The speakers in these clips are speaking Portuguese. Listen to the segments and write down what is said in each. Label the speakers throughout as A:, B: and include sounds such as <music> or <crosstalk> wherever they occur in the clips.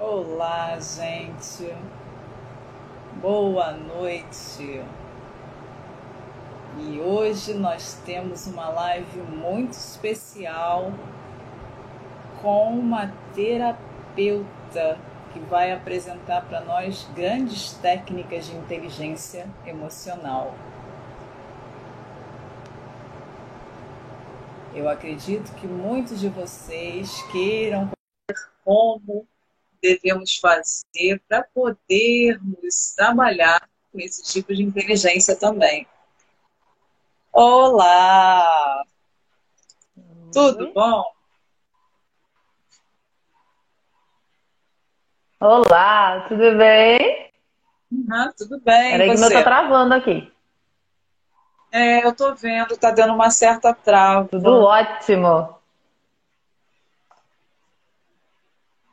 A: Olá, gente. Boa noite. E hoje nós temos uma live muito especial com uma terapeuta que vai apresentar para nós grandes técnicas de inteligência emocional. Eu acredito que muitos de vocês queiram como devemos fazer para podermos trabalhar com esse tipo de inteligência também. Olá! Tudo bom?
B: Olá, tudo bem?
A: Uhum, tudo bem.
B: Peraí que meu tá travando aqui.
A: É, eu tô vendo, tá dando uma certa trava.
B: Tudo ótimo.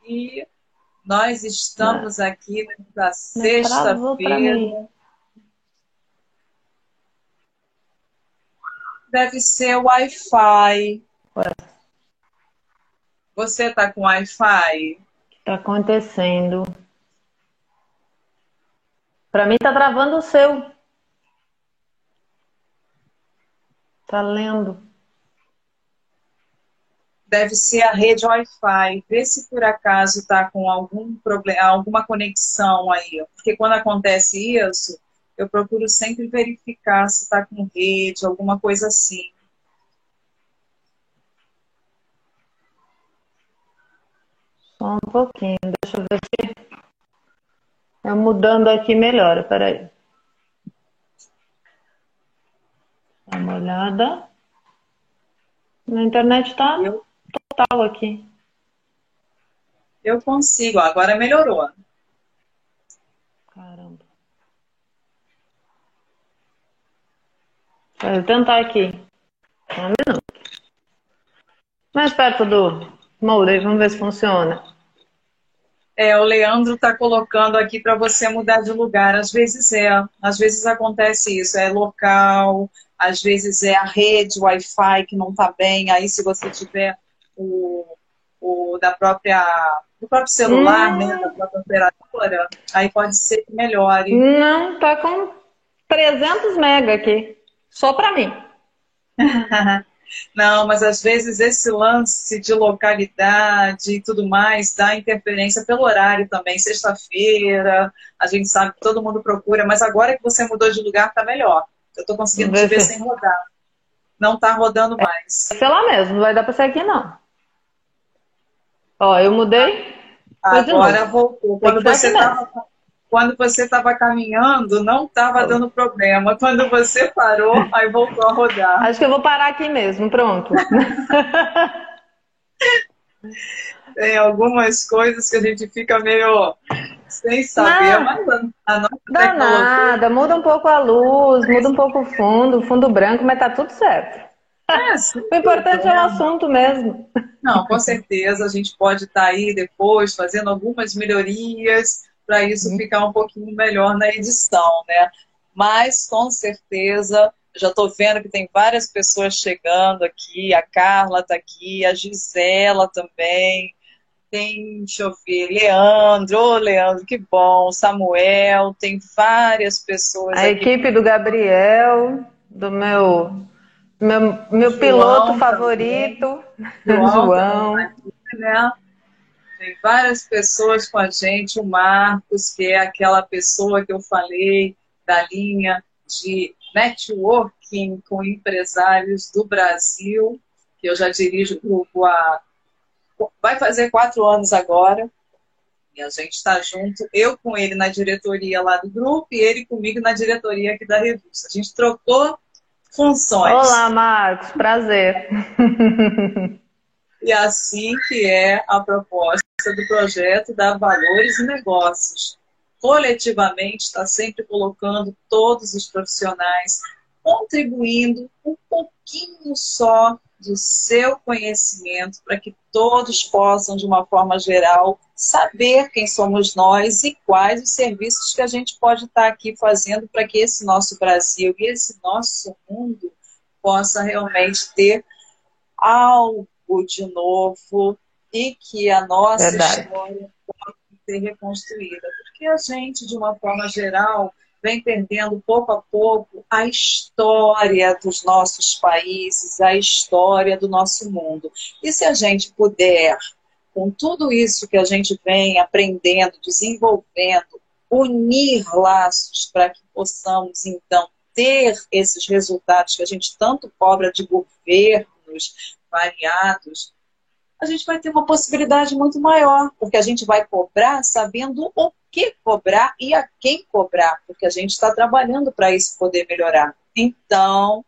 A: E nós estamos aqui na sexta-feira. Deve ser Wi-Fi. Você tá com Wi-Fi?
B: Tá acontecendo. Para mim tá travando o seu. Tá lendo.
A: Deve ser a rede Wi-Fi. Vê se por acaso está com algum problema, alguma conexão aí. Porque quando acontece isso, eu procuro sempre verificar se está com rede, alguma coisa assim.
B: Só um pouquinho, deixa eu ver se. É mudando aqui melhora, peraí. Dá uma olhada. Na internet tá eu, total aqui.
A: Eu consigo, agora melhorou.
B: Caramba. Vou tentar aqui. Um minuto. Mais perto do molde, vamos ver se funciona.
A: É, o Leandro está colocando aqui para você mudar de lugar. Às vezes é, às vezes acontece isso, é local, às vezes é a rede Wi-Fi que não está bem. Aí se você tiver o, o da própria do próprio celular, hum. né, da própria operadora, aí pode ser que melhore.
B: Não, tá com 300 mega aqui, só para mim. <laughs>
A: Não, mas às vezes esse lance de localidade e tudo mais dá interferência pelo horário também. Sexta-feira, a gente sabe que todo mundo procura, mas agora que você mudou de lugar, tá melhor. Eu estou conseguindo te ver sem rodar. Não tá rodando mais.
B: Sei lá mesmo, não vai dar para sair aqui não. Ó, eu mudei.
A: Agora voltou. Quando você tava quando você estava caminhando, não estava dando problema. Quando você parou, <laughs> aí voltou a rodar.
B: Acho que eu vou parar aqui mesmo, pronto. <laughs>
A: Tem algumas coisas que a gente fica meio sem saber, não, mas a nossa
B: Dá nada, muda um pouco a luz, muda um pouco o fundo, fundo branco, mas tá tudo certo. É, o importante é o assunto mesmo.
A: Não, com certeza a gente pode estar tá aí depois fazendo algumas melhorias para isso uhum. ficar um pouquinho melhor na edição, né? Mas com certeza, já estou vendo que tem várias pessoas chegando aqui, a Carla está aqui, a Gisela também, tem, deixa eu ver, Leandro, ô Leandro, que bom, Samuel, tem várias pessoas.
B: A
A: aqui.
B: equipe do Gabriel, do meu, meu, meu João piloto favorito, João. João.
A: Né? Tem várias pessoas com a gente, o Marcos, que é aquela pessoa que eu falei da linha de networking com empresários do Brasil, que eu já dirijo o grupo há. Vai fazer quatro anos agora. E a gente está junto, eu com ele na diretoria lá do grupo e ele comigo na diretoria aqui da revista. A gente trocou funções.
B: Olá, Marcos, prazer.
A: E assim que é a proposta do projeto da Valores e Negócios. Coletivamente está sempre colocando todos os profissionais contribuindo um pouquinho só do seu conhecimento para que todos possam, de uma forma geral, saber quem somos nós e quais os serviços que a gente pode estar aqui fazendo para que esse nosso Brasil e esse nosso mundo possa realmente ter algo de novo e que a nossa Verdade. história ser reconstruída, porque a gente, de uma forma geral, vem perdendo pouco a pouco a história dos nossos países, a história do nosso mundo. E se a gente puder, com tudo isso que a gente vem aprendendo, desenvolvendo, unir laços para que possamos, então, ter esses resultados que a gente tanto cobra de governos variados, a gente vai ter uma possibilidade muito maior, porque a gente vai cobrar sabendo o que cobrar e a quem cobrar, porque a gente está trabalhando para isso poder melhorar. Então,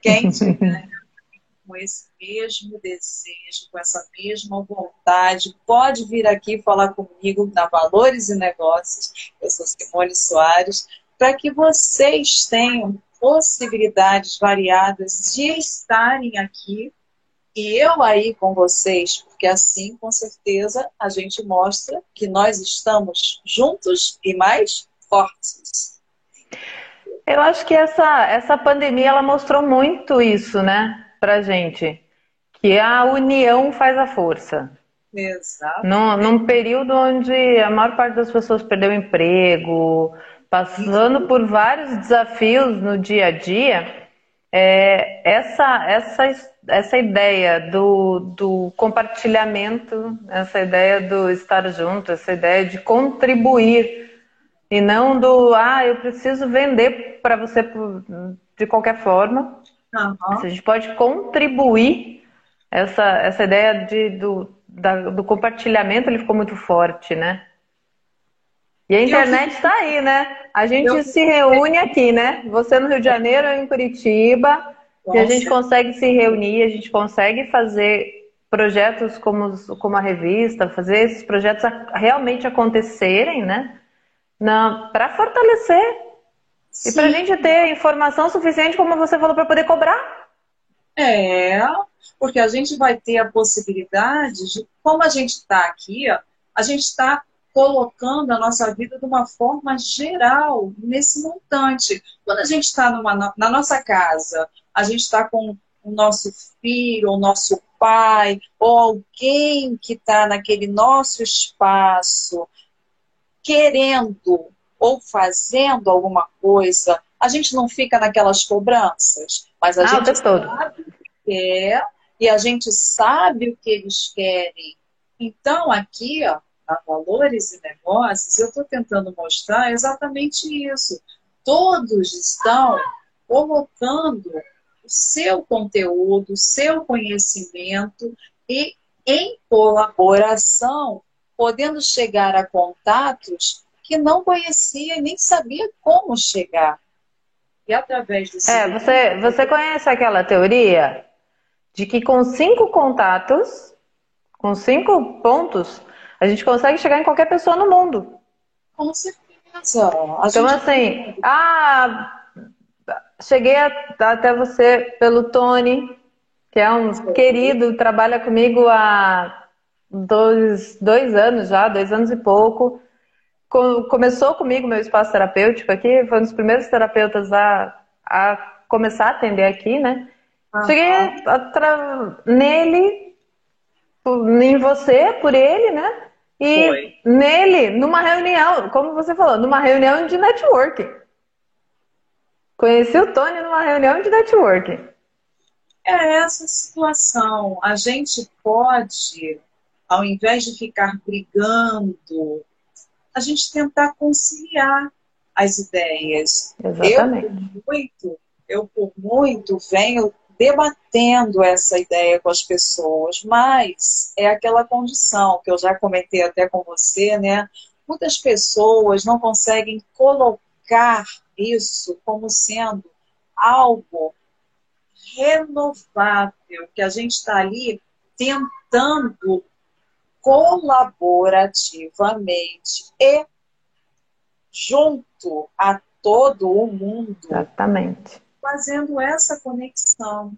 A: quem <laughs> tiver com esse mesmo desejo, com essa mesma vontade, pode vir aqui falar comigo na Valores e Negócios. Eu sou Simone Soares, para que vocês tenham possibilidades variadas de estarem aqui e eu aí com vocês, porque assim, com certeza, a gente mostra que nós estamos juntos e mais fortes.
B: Eu acho que essa, essa pandemia ela mostrou muito isso, né, pra gente. Que a união faz a força.
A: Exato.
B: Num, num período onde a maior parte das pessoas perdeu emprego, passando por vários desafios no dia a dia, é, essa, essa essa ideia do, do compartilhamento, essa ideia do estar junto, essa ideia de contribuir e não do ah, eu preciso vender para você de qualquer forma. Uhum. A gente pode contribuir essa, essa ideia de, do, da, do compartilhamento ele ficou muito forte, né? E a internet está aí, né? A gente eu... se reúne aqui, né? Você no Rio de Janeiro, eu em Curitiba. Nossa. E a gente consegue se reunir, a gente consegue fazer projetos como, como a revista, fazer esses projetos realmente acontecerem, né? Para fortalecer. Sim. E para a gente ter informação suficiente, como você falou, para poder cobrar.
A: É, porque a gente vai ter a possibilidade de, como a gente está aqui, a gente está colocando a nossa vida de uma forma geral, nesse montante. Quando a gente está na nossa casa, a gente está com o nosso filho, o nosso pai, ou alguém que está naquele nosso espaço, querendo ou fazendo alguma coisa, a gente não fica naquelas cobranças, mas a ah, gente sabe o que quer e a gente sabe o que eles querem. Então, aqui, ó, na Valores e Negócios, eu estou tentando mostrar exatamente isso. Todos estão colocando o seu conteúdo, o seu conhecimento e em colaboração, podendo chegar a contatos que não conhecia e nem sabia como chegar. E através desse.
B: É, você, você conhece aquela teoria de que com cinco contatos, com cinco pontos, a gente consegue chegar em qualquer pessoa no mundo.
A: Com certeza.
B: A então, assim, ah, cheguei a, até você pelo Tony, que é um Sim. querido, trabalha comigo há dois, dois anos já, dois anos e pouco. começou comigo meu espaço terapêutico aqui, foi um dos primeiros terapeutas a, a começar a atender aqui, né? Uhum. Cheguei a, nele, em você, por ele, né? E foi. nele, numa reunião, como você falou, numa reunião de networking. Conheci o Tony numa reunião de networking.
A: É essa situação. A gente pode, ao invés de ficar brigando, a gente tentar conciliar as ideias.
B: Exatamente.
A: Eu, por muito, eu, por muito, venho debatendo essa ideia com as pessoas, mas é aquela condição que eu já comentei até com você, né? Muitas pessoas não conseguem colocar isso como sendo algo renovável, que a gente está ali tentando colaborativamente e junto a todo o mundo.
B: Exatamente.
A: Fazendo essa conexão,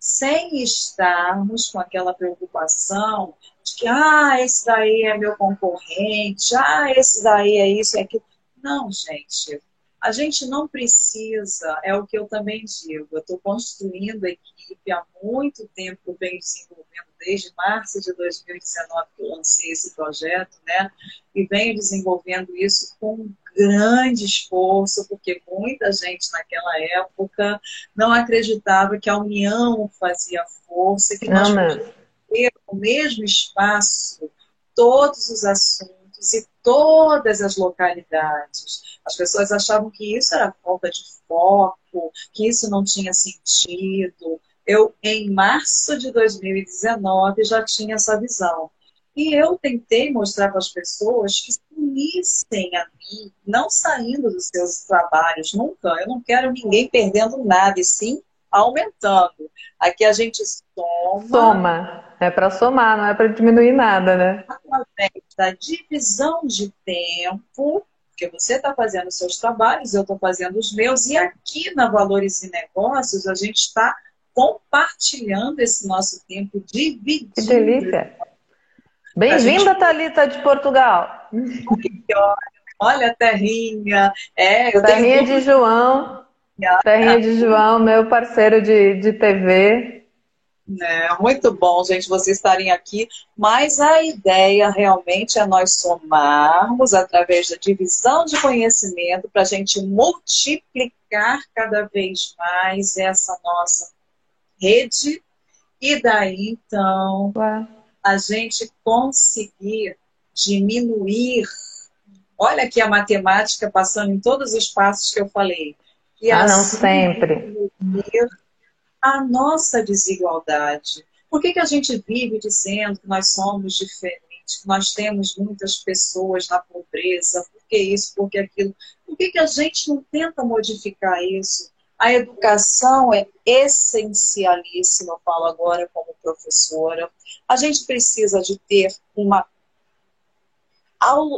A: sem estarmos com aquela preocupação de que, ah, esse daí é meu concorrente, ah, esse daí é isso é aquilo. Não, gente, a gente não precisa, é o que eu também digo, eu estou construindo a equipe há muito tempo, venho desenvolvendo desde março de 2019 que eu lancei esse projeto, né? E venho desenvolvendo isso com grande esforço, porque muita gente naquela época não acreditava que a união fazia força, que nós podíamos ter o mesmo espaço todos os assuntos e todas as localidades. As pessoas achavam que isso era falta de foco, que isso não tinha sentido. Eu, em março de 2019, já tinha essa visão. E eu tentei mostrar para as pessoas que se unissem a mim, não saindo dos seus trabalhos, nunca. Eu não quero ninguém perdendo nada, e sim aumentando. Aqui a gente soma.
B: Soma. É para somar, não é para diminuir nada, né?
A: Através da divisão de tempo, porque você está fazendo os seus trabalhos, eu estou fazendo os meus, e aqui na Valores e Negócios a gente está compartilhando esse nosso tempo dividido.
B: Que delícia! Bem-vinda, gente... <laughs> Thalita de Portugal.
A: Olha a terrinha. É,
B: eu terrinha tenho... de João. Terrinha de João, meu parceiro de, de TV.
A: É, muito bom, gente, vocês estarem aqui. Mas a ideia realmente é nós somarmos através da divisão de conhecimento para a gente multiplicar cada vez mais essa nossa rede e daí então Ué. A gente conseguir diminuir. Olha aqui a matemática passando em todos os passos que eu falei.
B: E ah, assim, não sempre.
A: A nossa desigualdade. Por que, que a gente vive dizendo que nós somos diferentes, que nós temos muitas pessoas na pobreza? Por que isso? Por que aquilo? Por que, que a gente não tenta modificar isso? A educação é essencialíssima, eu falo agora como professora. A gente precisa de ter uma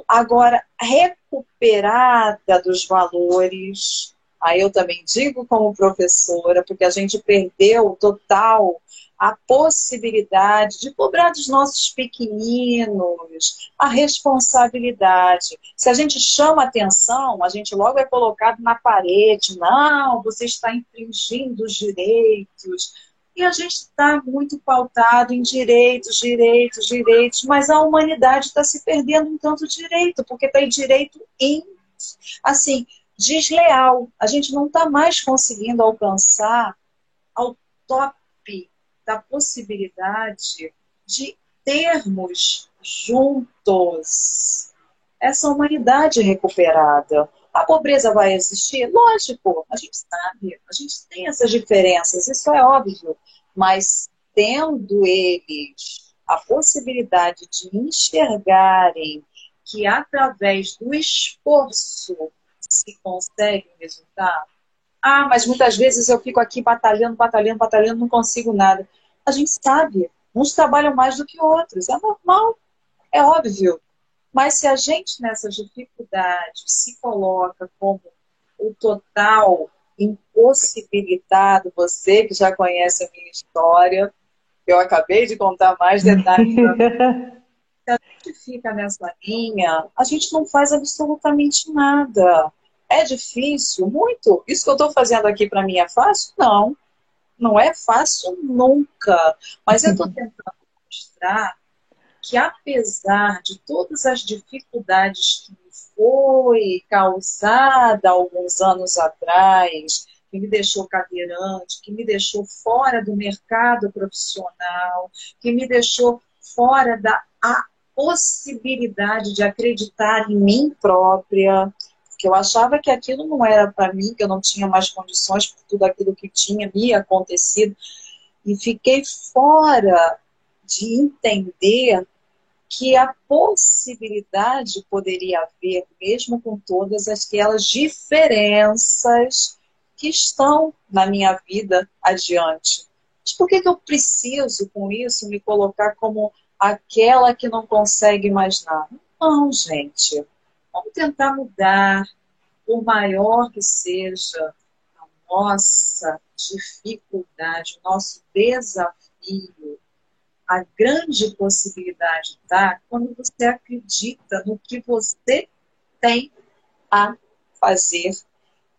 A: agora recuperada dos valores Aí eu também digo como professora, porque a gente perdeu total a possibilidade de cobrar dos nossos pequeninos, a responsabilidade. Se a gente chama atenção, a gente logo é colocado na parede. Não, você está infringindo os direitos. E a gente está muito pautado em direitos, direitos, direitos, mas a humanidade está se perdendo um tanto direito, porque tem direito em. Assim, desleal. A gente não está mais conseguindo alcançar ao top da possibilidade de termos juntos essa humanidade recuperada. A pobreza vai existir? Lógico, a gente sabe, a gente tem essas diferenças, isso é óbvio, mas tendo eles a possibilidade de enxergarem que através do esforço se consegue um resultado? Ah, mas muitas vezes eu fico aqui batalhando, batalhando, batalhando, não consigo nada. A gente sabe, uns trabalham mais do que outros, é normal, é óbvio. Mas se a gente nessas dificuldades se coloca como o total impossibilitado, você que já conhece a minha história, eu acabei de contar mais detalhes. <laughs> se a gente fica nessa linha, a gente não faz absolutamente nada. É difícil? Muito. Isso que eu estou fazendo aqui para mim é fácil? Não. Não é fácil nunca. Mas eu estou tentando mostrar que, apesar de todas as dificuldades que me foi causada alguns anos atrás, que me deixou cadeirante, que me deixou fora do mercado profissional, que me deixou fora da possibilidade de acreditar em mim própria, que eu achava que aquilo não era para mim, que eu não tinha mais condições por tudo aquilo que tinha me acontecido, e fiquei fora de entender que a possibilidade poderia haver, mesmo com todas aquelas diferenças que estão na minha vida adiante. Mas por que, que eu preciso, com isso, me colocar como aquela que não consegue mais nada? Não, gente. Vamos tentar mudar, por maior que seja a nossa dificuldade, o nosso desafio, a grande possibilidade está quando você acredita no que você tem a fazer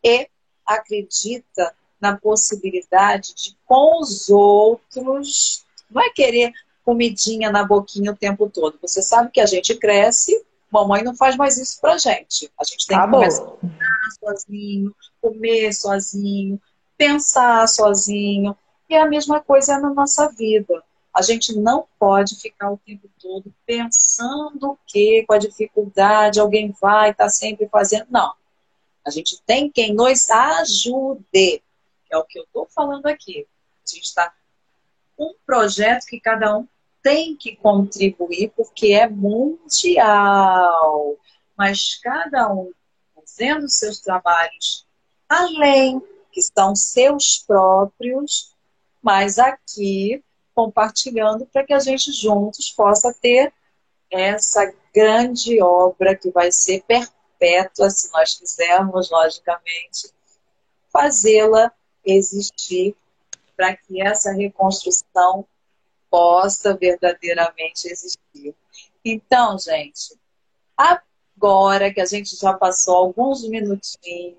A: e acredita na possibilidade de com os outros, não é querer comidinha na boquinha o tempo todo. Você sabe que a gente cresce, mamãe não faz mais isso pra gente. A gente tem que começar a sozinho, comer sozinho, pensar sozinho. E é a mesma coisa na nossa vida. A gente não pode ficar o tempo todo pensando que com a dificuldade alguém vai estar tá sempre fazendo. Não. A gente tem quem nos ajude. É o que eu estou falando aqui. A gente está um projeto que cada um tem que contribuir porque é mundial. Mas cada um fazendo seus trabalhos além, que são seus próprios, mas aqui compartilhando para que a gente juntos possa ter essa grande obra que vai ser perpétua, se nós quisermos, logicamente, fazê-la existir para que essa reconstrução possa verdadeiramente existir. Então, gente, agora que a gente já passou alguns minutinhos,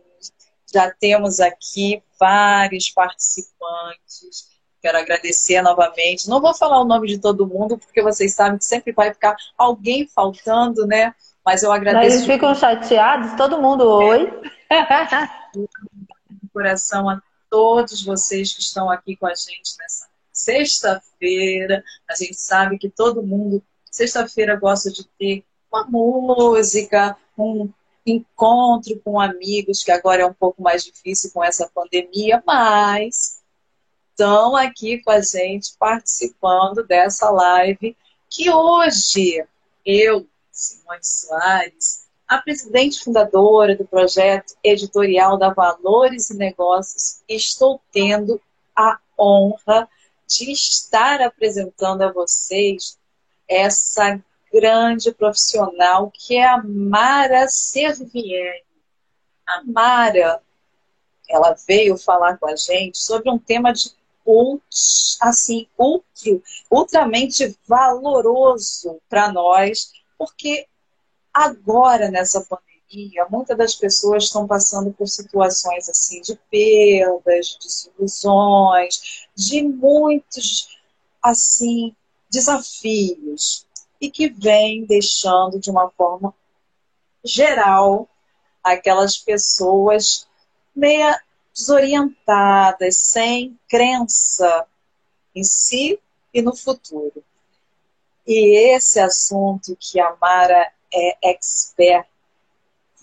A: já temos aqui vários participantes. Quero agradecer novamente. Não vou falar o nome de todo mundo, porque vocês sabem que sempre vai ficar alguém faltando, né? Mas eu agradeço.
B: Eles ficam chateados, todo mundo oi. <laughs>
A: coração a todos vocês que estão aqui com a gente nessa sexta-feira. A gente sabe que todo mundo, sexta-feira, gosta de ter uma música, um encontro com amigos, que agora é um pouco mais difícil com essa pandemia, mas estão aqui com a gente participando dessa live que hoje eu, Simone Soares, a presidente fundadora do projeto editorial da Valores e Negócios, estou tendo a honra de estar apresentando a vocês essa grande profissional que é a Mara Servieri. A Mara, ela veio falar com a gente sobre um tema de assim, ultra, ultramente valoroso para nós, porque agora nessa pandemia, muitas das pessoas estão passando por situações assim de perdas, de desilusões, de muitos assim desafios e que vem deixando de uma forma geral aquelas pessoas meia desorientadas, sem crença em si e no futuro. E esse assunto que a Mara é expert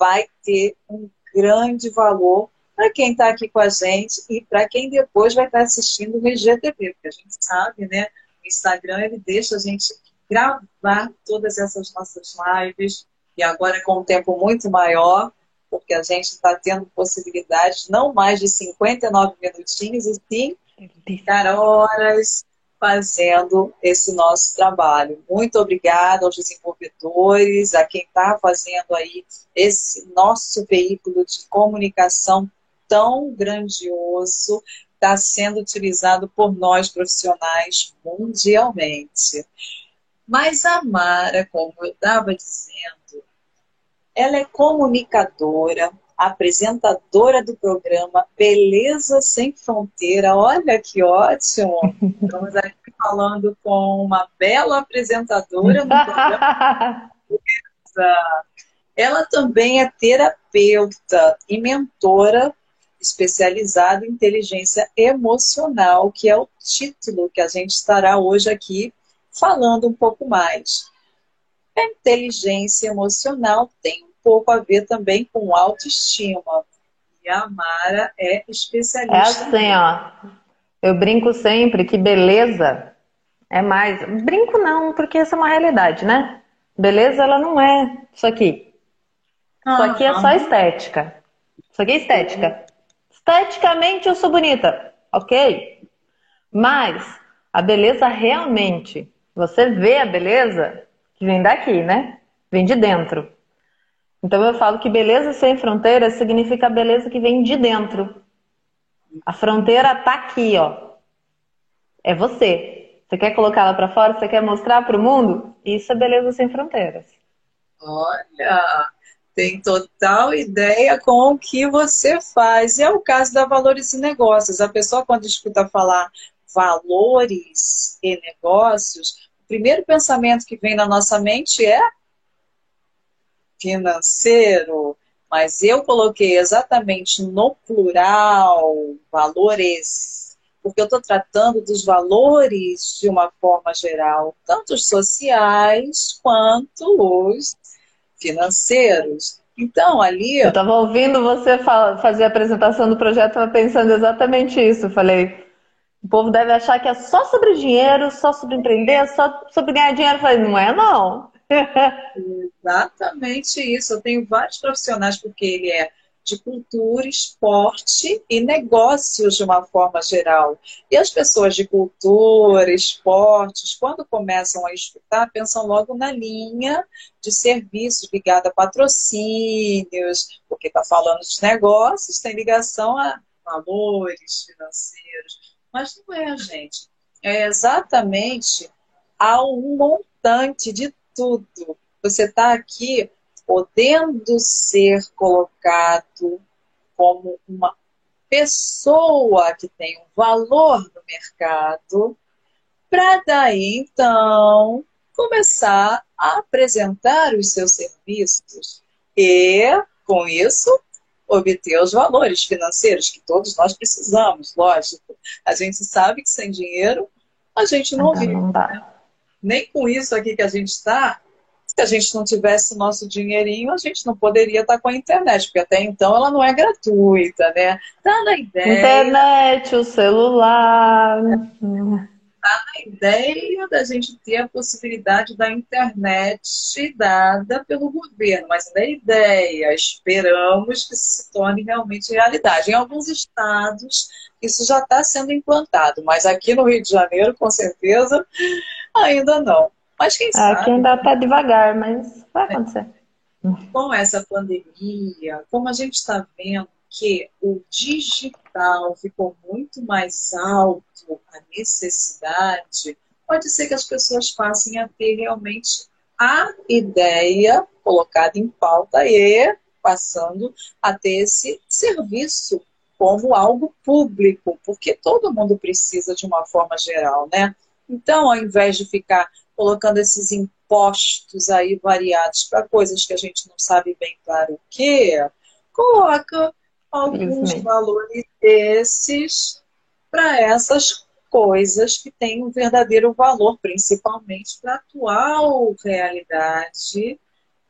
A: vai ter um grande valor para quem está aqui com a gente e para quem depois vai estar tá assistindo o IGTV, porque a gente sabe, né? O Instagram ele deixa a gente gravar todas essas nossas lives e agora com um tempo muito maior, porque a gente está tendo possibilidade não mais de 59 minutinhos, e sim ficar horas fazendo esse nosso trabalho. Muito obrigada aos desenvolvedores, a quem está fazendo aí esse nosso veículo de comunicação tão grandioso, está sendo utilizado por nós profissionais mundialmente. Mas a Mara, como eu estava dizendo, ela é comunicadora, apresentadora do programa Beleza Sem Fronteira. Olha que ótimo! Estamos aqui falando com uma bela apresentadora no programa. Ela também é terapeuta e mentora especializada em inteligência emocional, que é o título que a gente estará hoje aqui falando um pouco mais. A inteligência emocional tem um pouco a ver também com autoestima. E a Mara é especialista.
B: É assim, ó. Eu brinco sempre que beleza é mais. Brinco não, porque essa é uma realidade, né? Beleza, ela não é isso aqui. Isso aqui é só estética. Isso aqui é estética. Esteticamente eu sou bonita, ok? Mas a beleza realmente você vê a beleza que vem daqui, né? Vem de dentro. Então eu falo que beleza sem fronteiras significa a beleza que vem de dentro. A fronteira tá aqui, ó. É você. Você quer colocá-la para fora? Você quer mostrar para o mundo? Isso é beleza sem fronteiras.
A: Olha, tem total ideia com o que você faz. E é o caso da Valores e Negócios. A pessoa, quando escuta falar valores e negócios, o primeiro pensamento que vem na nossa mente é financeiro, mas eu coloquei exatamente no plural valores, porque eu estou tratando dos valores de uma forma geral, tanto os sociais quanto os financeiros. Então, ali.
B: Eu estava ouvindo você fazer a apresentação do projeto, pensando exatamente isso. Falei, o povo deve achar que é só sobre dinheiro, só sobre empreender, só sobre ganhar dinheiro. Eu falei, não é, não.
A: Exatamente isso. Eu tenho vários profissionais, porque ele é de cultura, esporte e negócios de uma forma geral. E as pessoas de cultura, esportes, quando começam a escutar, pensam logo na linha de serviços ligada a patrocínios, porque está falando de negócios, tem ligação a valores financeiros. Mas não é, gente. É exatamente ao montante de tudo. Você está aqui podendo ser colocado como uma pessoa que tem um valor no mercado, para daí então começar a apresentar os seus serviços e, com isso, obter os valores financeiros que todos nós precisamos, lógico. A gente sabe que sem dinheiro a gente não vive. Né? Nem com isso aqui que a gente está, se a gente não tivesse o nosso dinheirinho, a gente não poderia estar com a internet, porque até então ela não é gratuita, né? Tá na ideia.
B: Internet, o celular.
A: Tá na ideia da gente ter a possibilidade da internet dada pelo governo, mas na ideia, esperamos que se torne realmente realidade. Em alguns estados, isso já está sendo implantado, mas aqui no Rio de Janeiro, com certeza, ainda não. Mas quem sabe.
B: Aqui ainda está devagar, mas vai acontecer.
A: Com essa pandemia, como a gente está vendo que o digital ficou muito mais alto, a necessidade, pode ser que as pessoas passem a ter realmente a ideia colocada em pauta e passando a ter esse serviço como algo público, porque todo mundo precisa de uma forma geral, né? Então, ao invés de ficar colocando esses impostos aí variados para coisas que a gente não sabe bem claro o que, coloca alguns valores desses para essas coisas que têm um verdadeiro valor, principalmente para a atual realidade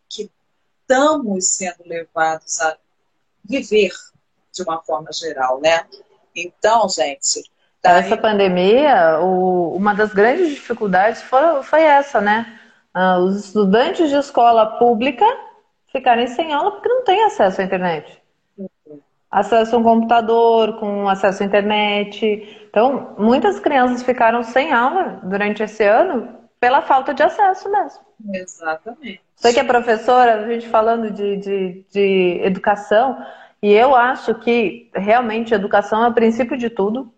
A: que estamos sendo levados a viver de uma forma geral, né? Então, gente,
B: essa pandemia, o, uma das grandes dificuldades foi, foi essa, né? Ah, os estudantes de escola pública ficarem sem aula porque não têm acesso à internet. Acesso a um computador, com acesso à internet. Então, muitas crianças ficaram sem aula durante esse ano pela falta de acesso mesmo.
A: Exatamente.
B: Você que é professora, a gente falando de, de, de educação, e eu acho que realmente educação é o princípio de tudo.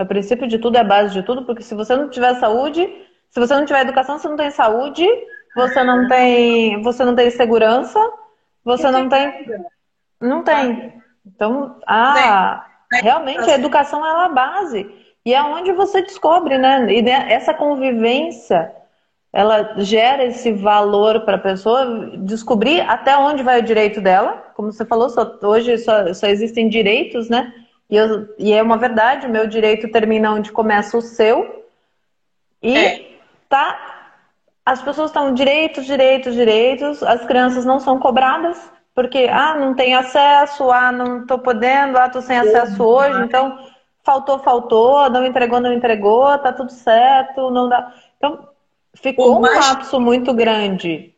B: O princípio de tudo é a base de tudo, porque se você não tiver saúde, se você não tiver educação, você não tem saúde, você não tem, você não tem segurança, você não tem, não tem. Então, ah, realmente a educação é a base e é onde você descobre, né? E essa convivência, ela gera esse valor para a pessoa descobrir até onde vai o direito dela. Como você falou, só, hoje só, só existem direitos, né? E, eu, e é uma verdade, o meu direito termina onde começa o seu. E é. tá. As pessoas estão direitos, direitos, direitos, as crianças não são cobradas, porque ah, não tem acesso, ah, não estou podendo, ah, estou sem acesso hoje, então faltou, faltou, não entregou, não entregou, tá tudo certo, não dá. Então, Ficou um lapso muito grande.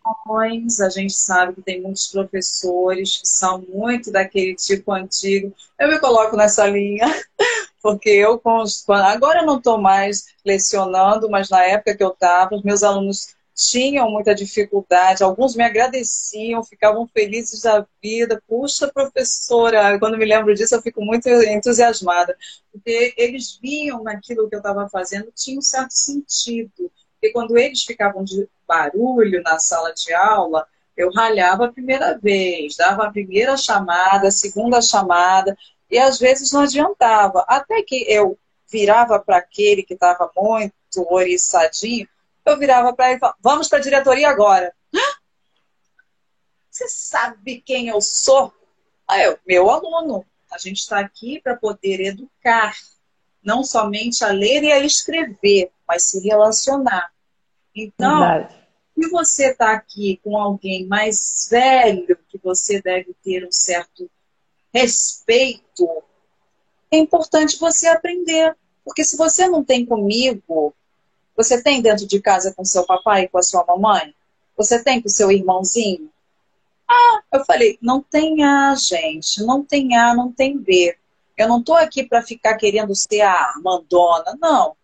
A: A gente sabe que tem muitos professores que são muito daquele tipo antigo. Eu me coloco nessa linha, <laughs> porque eu, agora eu não estou mais lecionando, mas na época que eu estava, os meus alunos tinham muita dificuldade, alguns me agradeciam, ficavam felizes da vida. Puxa, professora, quando me lembro disso, eu fico muito entusiasmada, porque eles viam naquilo que eu estava fazendo, tinha um certo sentido porque quando eles ficavam de barulho na sala de aula, eu ralhava a primeira vez, dava a primeira chamada, a segunda chamada, e às vezes não adiantava. Até que eu virava para aquele que estava muito oriçadinho, Eu virava para ele e falava, vamos para a diretoria agora. Você sabe quem eu sou? Eu, meu aluno. A gente está aqui para poder educar, não somente a ler e a escrever, mas se relacionar. Então, Verdade. se você está aqui com alguém mais velho, que você deve ter um certo respeito, é importante você aprender. Porque se você não tem comigo, você tem dentro de casa com seu papai e com a sua mamãe? Você tem com seu irmãozinho? Ah, eu falei, não tem A, gente, não tem A, não tem B. Eu não estou aqui para ficar querendo ser a Armandona, não.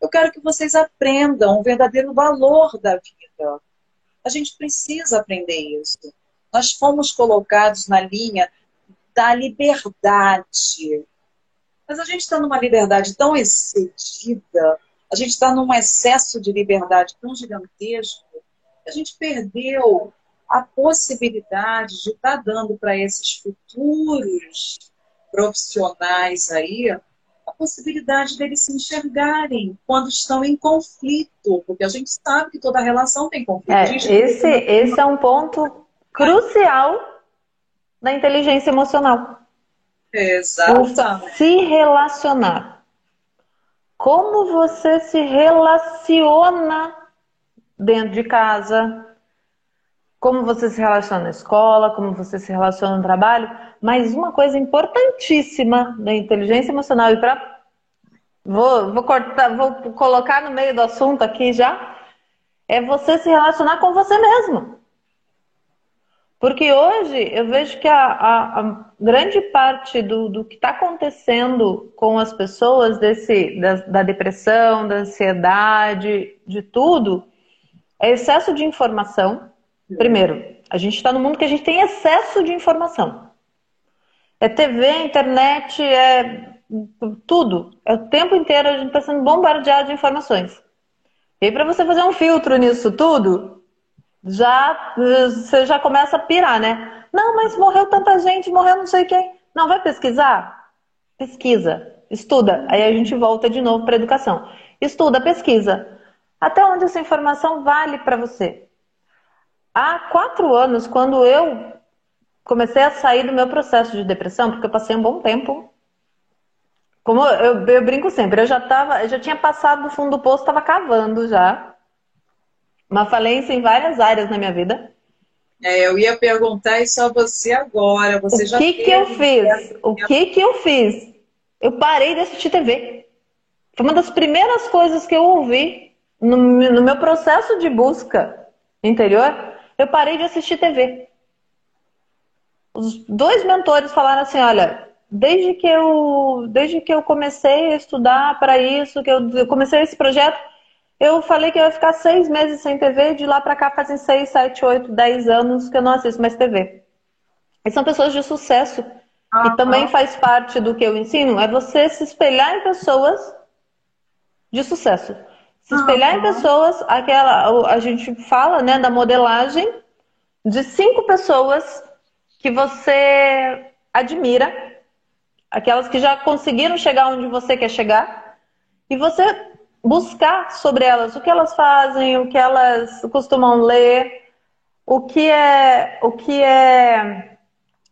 A: Eu quero que vocês aprendam o verdadeiro valor da vida. A gente precisa aprender isso. Nós fomos colocados na linha da liberdade. Mas a gente está numa liberdade tão excedida, a gente está num excesso de liberdade tão gigantesco, que a gente perdeu a possibilidade de estar tá dando para esses futuros profissionais aí a possibilidade deles se enxergarem quando estão em conflito, porque a gente sabe que toda relação tem conflito.
B: É, esse, esse é um ponto crucial da inteligência emocional.
A: Exatamente.
B: se relacionar. Como você se relaciona dentro de casa, como você se relaciona na escola, como você se relaciona no trabalho, mas uma coisa importantíssima da inteligência emocional e para vou, vou cortar, vou colocar no meio do assunto aqui já, é você se relacionar com você mesmo. Porque hoje eu vejo que a, a, a grande parte do, do que está acontecendo com as pessoas desse, da, da depressão, da ansiedade, de tudo, é excesso de informação Primeiro, a gente está no mundo que a gente tem excesso de informação. É TV, internet, é tudo. É o tempo inteiro a gente está sendo bombardeado de informações. E aí, para você fazer um filtro nisso tudo, já você já começa a pirar, né? Não, mas morreu tanta gente, morreu não sei quem. Não, vai pesquisar? Pesquisa, estuda. Aí a gente volta de novo para a educação. Estuda, pesquisa. Até onde essa informação vale para você? Há quatro anos, quando eu comecei a sair do meu processo de depressão, porque eu passei um bom tempo. Como eu, eu brinco sempre, eu já tava, eu já tinha passado do fundo do poço, estava cavando já. Uma falência em várias áreas na minha vida.
A: É, eu ia perguntar isso a você agora. Você
B: o
A: já
B: que que eu fiz? O que que eu fiz? Eu parei de assistir TV. Foi uma das primeiras coisas que eu ouvi no, no meu processo de busca interior eu parei de assistir TV. Os dois mentores falaram assim: olha, desde que eu, desde que eu comecei a estudar para isso, que eu, comecei esse projeto, eu falei que eu ia ficar seis meses sem TV, de lá para cá fazem seis, sete, oito, dez anos que eu não assisto mais TV. E são pessoas de sucesso. Uhum. E também faz parte do que eu ensino, é você se espelhar em pessoas de sucesso. Se espelhar em pessoas, aquela, a gente fala né, da modelagem de cinco pessoas que você admira, aquelas que já conseguiram chegar onde você quer chegar, e você buscar sobre elas o que elas fazem, o que elas costumam ler, o que é o que é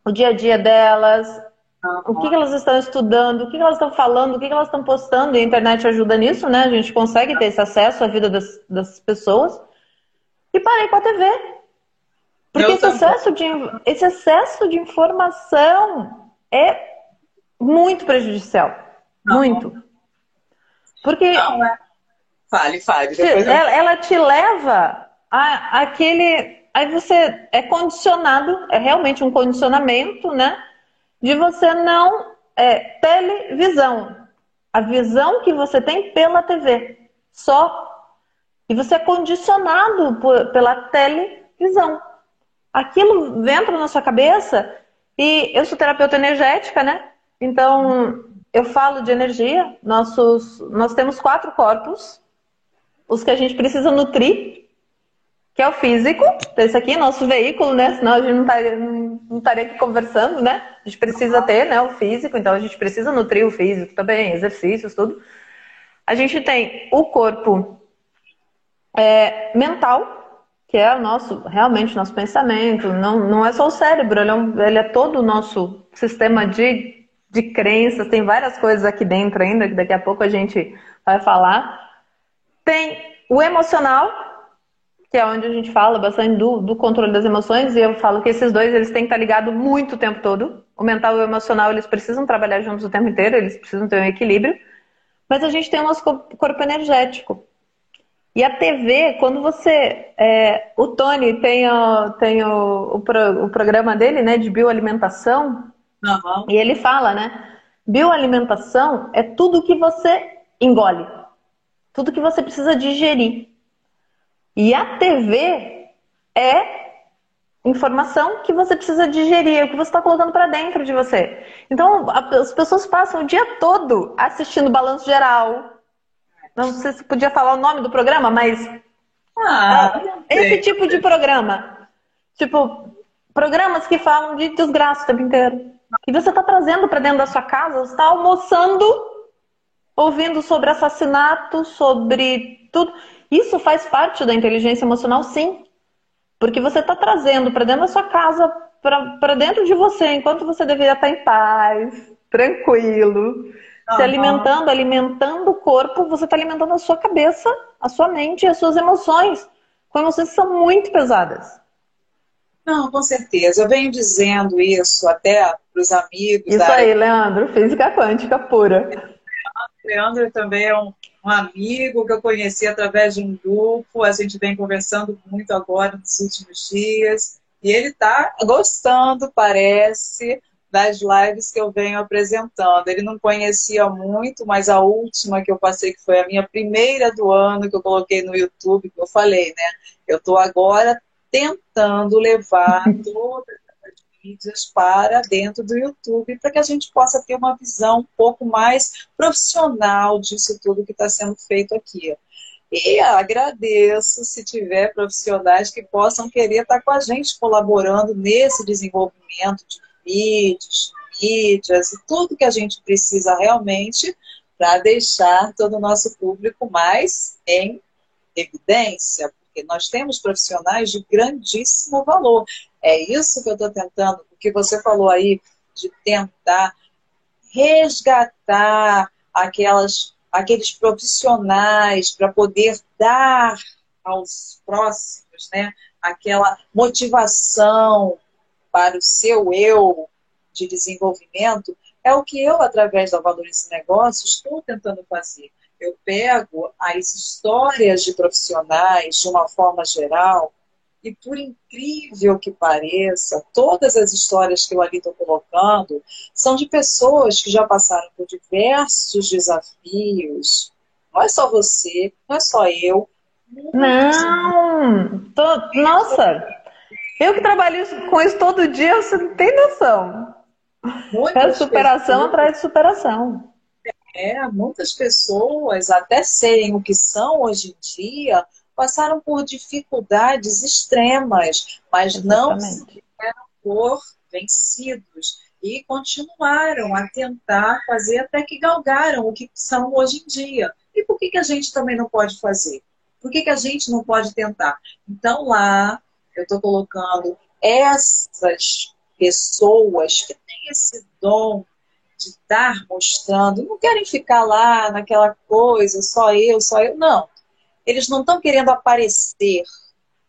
B: o dia a dia delas, o que, que, elas estão estudando, o que, elas estão falando, o que, elas estão postando, e a internet ajuda nisso, né? A gente consegue ter esse acesso à vida das, das pessoas. E parei com a TV. Porque esse excesso, de, esse de informação é muito prejudicial. Não. Muito. Porque.
A: Não, é. Fale, fale.
B: Ela, ela te leva a, aquele. Aí você é condicionado, é realmente um condicionamento, né? De você não é, televisão. A visão que você tem pela TV. Só. E você é condicionado por, pela televisão. Aquilo entra na sua cabeça e eu sou terapeuta energética, né? Então, eu falo de energia. Nossos, nós temos quatro corpos. Os que a gente precisa nutrir que é o físico, esse aqui é nosso veículo, né? Senão a gente não estaria, não estaria aqui conversando, né? A gente precisa ter né, o físico, então a gente precisa nutrir o físico também, exercícios, tudo. A gente tem o corpo é, mental, que é o nosso, realmente, nosso pensamento. Não, não é só o cérebro, ele é, um, ele é todo o nosso sistema de, de crenças. Tem várias coisas aqui dentro ainda, que daqui a pouco a gente vai falar. Tem o emocional, que é onde a gente fala bastante do, do controle das emoções, e eu falo que esses dois eles têm que estar ligados muito o tempo todo. O mental e o emocional, eles precisam trabalhar juntos o tempo inteiro, eles precisam ter um equilíbrio. Mas a gente tem o nosso corpo energético. E a TV, quando você. É, o Tony tem, o, tem o, o, pro, o, programa dele, né, de bioalimentação, uhum. e ele fala, né? Bioalimentação é tudo que você engole, tudo que você precisa digerir. E a TV é informação que você precisa digerir, é o que você está colocando para dentro de você. Então, as pessoas passam o dia todo assistindo balanço geral. Não sei se podia falar o nome do programa, mas ah, esse tipo de programa. Tipo, programas que falam de desgraça o tempo inteiro. Que você está trazendo para dentro da sua casa, você está almoçando, ouvindo sobre assassinato, sobre tudo. Isso faz parte da inteligência emocional, sim. Porque você está trazendo para dentro da sua casa, para dentro de você, enquanto você deveria estar em paz, tranquilo, uhum. se alimentando, alimentando o corpo, você está alimentando a sua cabeça, a sua mente e as suas emoções. Com emoções que são muito pesadas.
A: Não, com certeza. Eu venho dizendo isso até para os amigos.
B: Isso aí, Leandro, física quântica pura.
A: Leandro também é um, um, amigo que eu conheci através de um grupo. A gente vem conversando muito agora nos últimos dias. E ele está gostando, parece, das lives que eu venho apresentando. Ele não conhecia muito, mas a última que eu passei, que foi a minha primeira do ano, que eu coloquei no YouTube, que eu falei, né? Eu estou agora tentando levar <laughs> todas mídias para dentro do YouTube, para que a gente possa ter uma visão um pouco mais profissional disso tudo que está sendo feito aqui. E agradeço se tiver profissionais que possam querer estar com a gente colaborando nesse desenvolvimento de vídeos, mídias e tudo que a gente precisa realmente para deixar todo o nosso público mais em evidência, porque nós temos profissionais de grandíssimo valor. É isso que eu estou tentando, o que você falou aí, de tentar resgatar aquelas, aqueles profissionais para poder dar aos próximos, né, aquela motivação para o seu eu de desenvolvimento, é o que eu, através da Valores e Negócios, estou tentando fazer. Eu pego as histórias de profissionais, de uma forma geral, e por incrível que pareça, todas as histórias que eu ali estou colocando são de pessoas que já passaram por diversos desafios. Não é só você, não é só eu.
B: Não! Tô... Nossa! Eu que trabalho com isso todo dia, você não tem noção. Muitas é superação pessoas... atrás de superação.
A: É, muitas pessoas, até serem o que são hoje em dia, passaram por dificuldades extremas, mas Exatamente. não se deram por vencidos e continuaram a tentar fazer até que galgaram o que são hoje em dia. E por que, que a gente também não pode fazer? Por que, que a gente não pode tentar? Então lá eu estou colocando essas pessoas que têm esse dom de estar mostrando, não querem ficar lá naquela coisa, só eu, só eu. Não eles não estão querendo aparecer,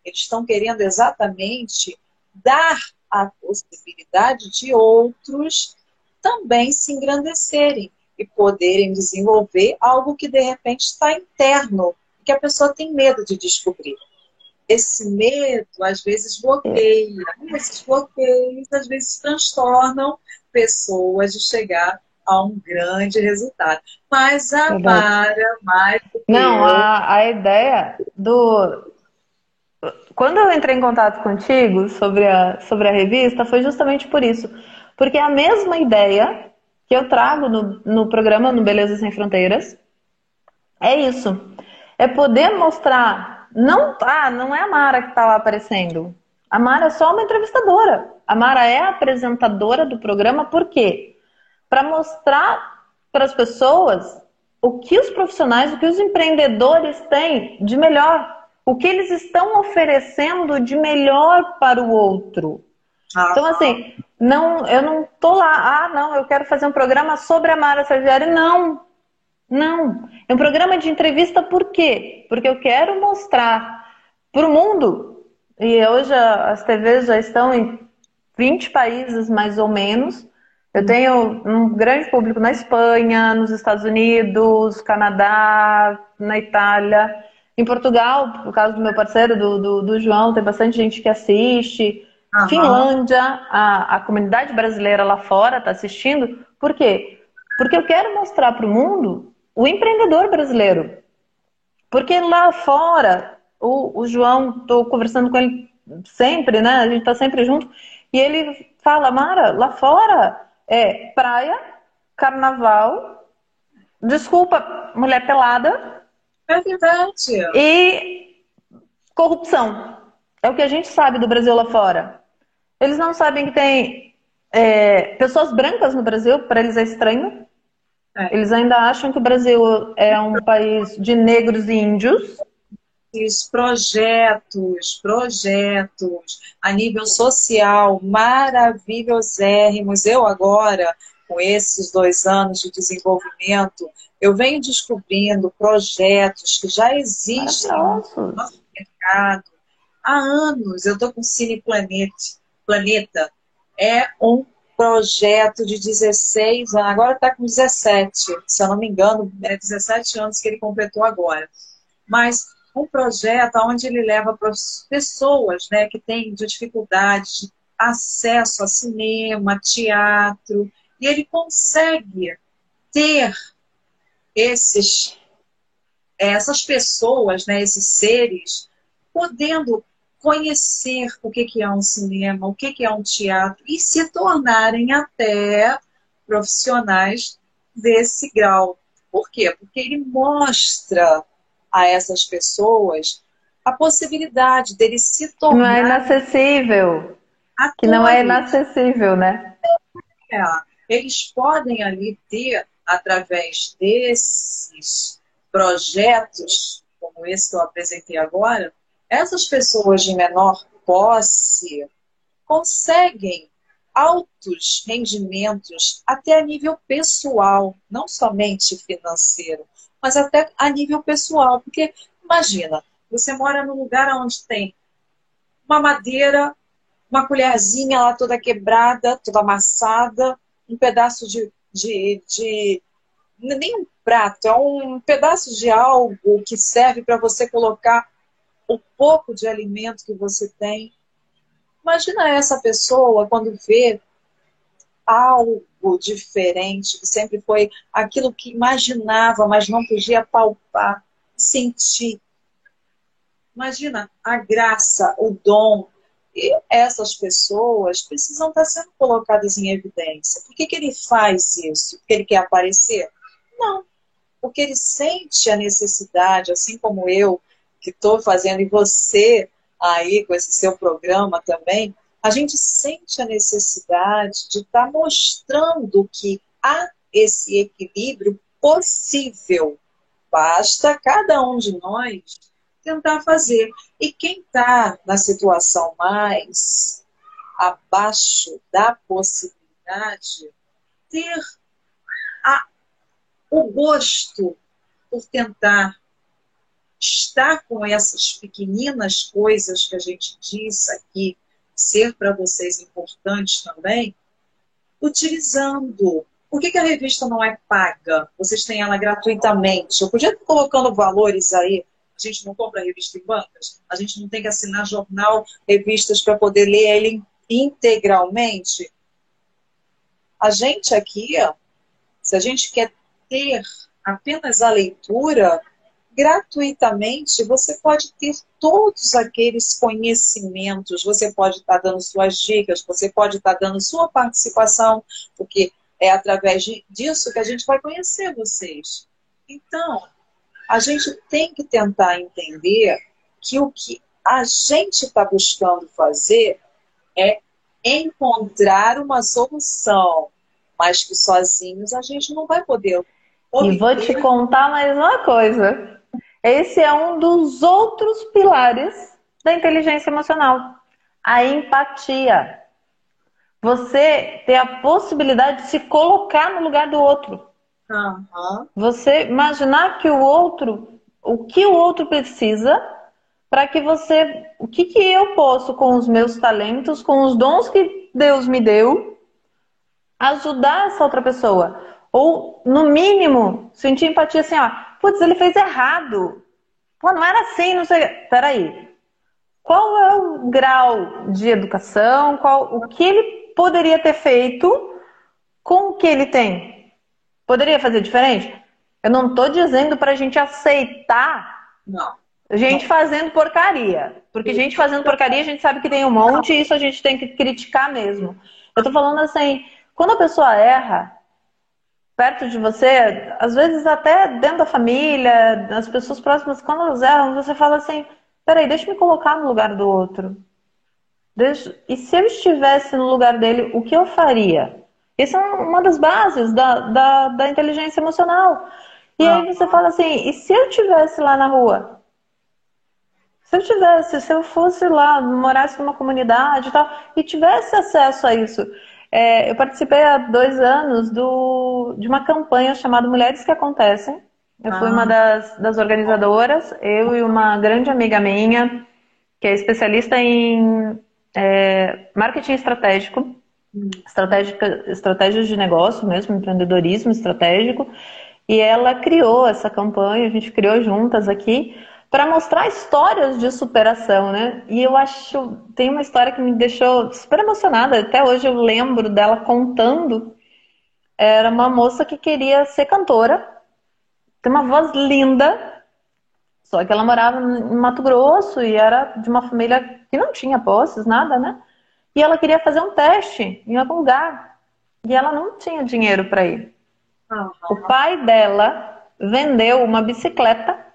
A: eles estão querendo exatamente dar a possibilidade de outros também se engrandecerem e poderem desenvolver algo que de repente está interno, que a pessoa tem medo de descobrir. Esse medo às vezes bloqueia, esses bloqueios às vezes transtornam pessoas de chegar a um grande resultado. Mas a Mara, mais
B: Não, a, a ideia do. Quando eu entrei em contato contigo sobre a, sobre a revista, foi justamente por isso. Porque é a mesma ideia que eu trago no, no programa no Beleza Sem Fronteiras é isso. É poder mostrar. Não, ah, não é a Mara que está lá aparecendo. A Mara é só uma entrevistadora. A Mara é a apresentadora do programa, por quê? para mostrar para as pessoas o que os profissionais, o que os empreendedores têm de melhor. o que eles estão oferecendo de melhor para o outro. Ah, então, assim, não, eu não tô lá, ah, não, eu quero fazer um programa sobre a Mara Sargiari. Não, não. É um programa de entrevista por quê? Porque eu quero mostrar para o mundo, e hoje as TVs já estão em 20 países mais ou menos. Eu tenho um grande público na Espanha, nos Estados Unidos, Canadá, na Itália. Em Portugal, por causa do meu parceiro, do, do, do João, tem bastante gente que assiste. Uhum. Finlândia, a, a comunidade brasileira lá fora está assistindo. Por quê? Porque eu quero mostrar para o mundo o empreendedor brasileiro. Porque lá fora, o, o João, estou conversando com ele sempre, né? A gente está sempre junto. E ele fala, Mara, lá fora é praia, carnaval, desculpa, mulher pelada.
A: É verdade.
B: E corrupção. É o que a gente sabe do Brasil lá fora. Eles não sabem que tem é, pessoas brancas no Brasil, para eles é estranho. É. Eles ainda acham que o Brasil é um país de negros e índios.
A: Projetos, projetos a nível social maravilhosérrimos. Eu agora, com esses dois anos de desenvolvimento, eu venho descobrindo projetos que já existem no nosso mercado há anos. Eu estou com o Cine Planeta Planeta é um projeto de 16 anos, agora está com 17, se eu não me engano, é 17 anos que ele completou agora. Mas um projeto onde ele leva pessoas né, que têm dificuldade de acesso a cinema, teatro, e ele consegue ter esses, essas pessoas, né, esses seres, podendo conhecer o que, que é um cinema, o que, que é um teatro e se tornarem até profissionais desse grau. Por quê? Porque ele mostra a essas pessoas a possibilidade deles se tornar.
B: Não é inacessível. Atores. Que não é inacessível, né?
A: É. Eles podem ali ter, através desses projetos, como esse que eu apresentei agora, essas pessoas de menor posse conseguem altos rendimentos até a nível pessoal, não somente financeiro, mas até a nível pessoal. Porque imagina, você mora num lugar onde tem uma madeira, uma colherzinha lá toda quebrada, toda amassada, um pedaço de, de, de nem um prato, é um pedaço de algo que serve para você colocar o pouco de alimento que você tem. Imagina essa pessoa quando vê algo diferente, que sempre foi aquilo que imaginava, mas não podia palpar, sentir. Imagina a graça, o dom. E essas pessoas precisam estar sendo colocadas em evidência. Por que, que ele faz isso? Porque ele quer aparecer? Não. Porque ele sente a necessidade, assim como eu, que estou fazendo e você aí com esse seu programa também, a gente sente a necessidade de estar tá mostrando que há esse equilíbrio possível. Basta cada um de nós tentar fazer. E quem está na situação mais abaixo da possibilidade, ter a, o gosto por tentar estar com essas pequeninas coisas que a gente disse aqui, ser para vocês importantes também, utilizando. Por que, que, a revista não é paga? Vocês têm ela gratuitamente. Eu podia estar colocando valores aí. A gente não compra revista em bancas? A gente não tem que assinar jornal, revistas para poder ler ele integralmente? A gente aqui, se a gente quer ter apenas a leitura, gratuitamente você pode ter todos aqueles conhecimentos, você pode estar dando suas dicas, você pode estar dando sua participação, porque é através disso que a gente vai conhecer vocês. Então, a gente tem que tentar entender que o que a gente está buscando fazer é encontrar uma solução, mas que sozinhos a gente não vai poder.
B: E vou te contar mais uma coisa. Esse é um dos outros pilares da inteligência emocional, a empatia. Você ter a possibilidade de se colocar no lugar do outro.
A: Uhum.
B: Você imaginar que o outro, o que o outro precisa para que você, o que, que eu posso com os meus talentos, com os dons que Deus me deu, ajudar essa outra pessoa. Ou, no mínimo, sentir empatia assim, ó, putz, ele fez errado. Pô, não era assim, não sei. Peraí. Qual é o grau de educação? Qual, o que ele poderia ter feito com o que ele tem? Poderia fazer diferente? Eu não estou dizendo para a gente aceitar
A: Não.
B: Gente fazendo porcaria. Porque gente fazendo porcaria, a gente sabe que tem um monte e isso a gente tem que criticar mesmo. Eu tô falando assim, quando a pessoa erra perto de você, às vezes até dentro da família, das pessoas próximas, quando elas erram, você fala assim, peraí, deixa eu me colocar no lugar do outro. Deixa... E se eu estivesse no lugar dele, o que eu faria? Isso é uma das bases da, da, da inteligência emocional. E aí você fala assim, e se eu estivesse lá na rua? Se eu tivesse, se eu fosse lá, morasse numa comunidade e tal, e tivesse acesso a isso. É, eu participei há dois anos do, de uma campanha chamada Mulheres que Acontecem. Eu ah. fui uma das, das organizadoras, eu e uma grande amiga minha, que é especialista em é, marketing estratégico, hum. estratégias de negócio mesmo, empreendedorismo estratégico. E ela criou essa campanha, a gente criou juntas aqui, para mostrar histórias de superação, né? E eu acho tem uma história que me deixou super emocionada. Até hoje eu lembro dela contando. Era uma moça que queria ser cantora, tem uma voz linda, só que ela morava em Mato Grosso e era de uma família que não tinha posses, nada, né? E ela queria fazer um teste em algum lugar e ela não tinha dinheiro para ir. Uhum. O pai dela vendeu uma bicicleta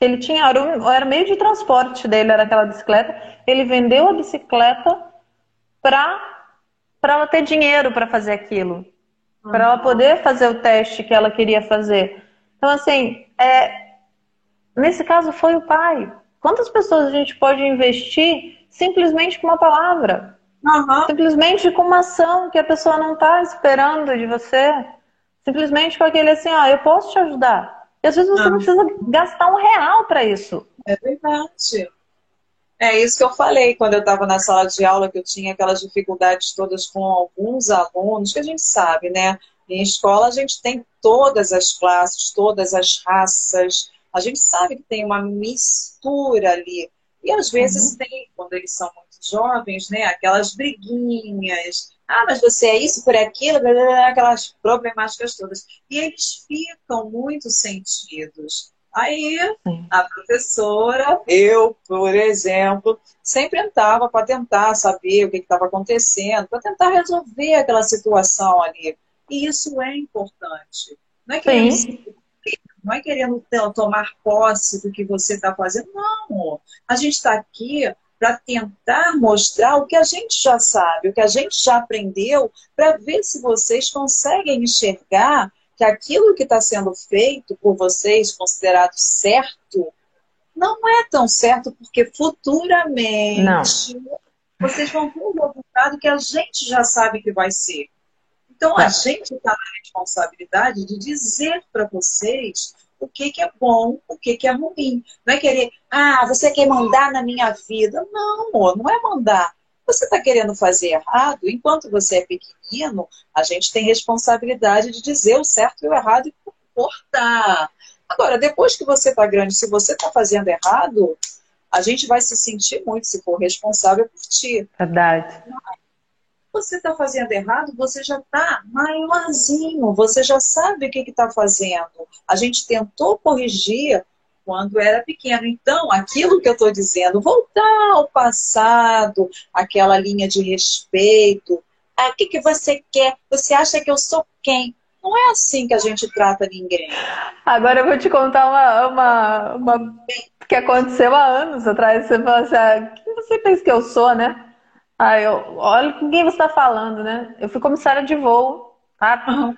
B: ele tinha, era, meio de transporte dele, era aquela bicicleta. Ele vendeu a bicicleta para para ela ter dinheiro para fazer aquilo, uhum. para ela poder fazer o teste que ela queria fazer. Então, assim, é, nesse caso foi o pai. Quantas pessoas a gente pode investir simplesmente com uma palavra? Uhum. Simplesmente com uma ação que a pessoa não está esperando de você? Simplesmente com aquele assim, ó, eu posso te ajudar. E às vezes você não, não precisa gastar um real para isso.
A: É verdade. É isso que eu falei quando eu estava na sala de aula, que eu tinha aquelas dificuldades todas com alguns alunos, que a gente sabe, né? Em escola a gente tem todas as classes, todas as raças, a gente sabe que tem uma mistura ali. E às vezes uhum. tem, quando eles são muito jovens, né, aquelas briguinhas, ah, mas você é isso por aquilo, aquelas problemáticas todas. E eles ficam muito sentidos. Aí a professora, eu, por exemplo, sempre entrava para tentar saber o que estava acontecendo, para tentar resolver aquela situação ali. E isso é importante. Não é querendo, não é querendo tomar posse do que você está fazendo, não. A gente está aqui para tentar mostrar o que a gente já sabe, o que a gente já aprendeu, para ver se vocês conseguem enxergar que aquilo que está sendo feito por vocês, considerado certo, não é tão certo, porque futuramente não. vocês vão ter um resultado que a gente já sabe que vai ser. Então, a é. gente está na responsabilidade de dizer para vocês o que, que é bom, o que, que é ruim. Não é querer, ah, você quer mandar na minha vida. Não, amor, não é mandar. Você está querendo fazer errado, enquanto você é pequenino, a gente tem responsabilidade de dizer o certo e o errado e comportar. Agora, depois que você está grande, se você está fazendo errado, a gente vai se sentir muito se for responsável por ti.
B: Verdade
A: você está fazendo errado, você já está maiorzinho, você já sabe o que está fazendo. A gente tentou corrigir quando era pequeno. Então, aquilo que eu estou dizendo, voltar ao passado, aquela linha de respeito. Ah, o que, que você quer? Você acha que eu sou quem? Não é assim que a gente trata ninguém.
B: Agora eu vou te contar uma, uma, uma que aconteceu há anos atrás. Você falou assim, ah, quem você pensa que eu sou, né? Ah, eu, olha com quem você está falando, né? Eu fui comissária de voo, tá? Uhum.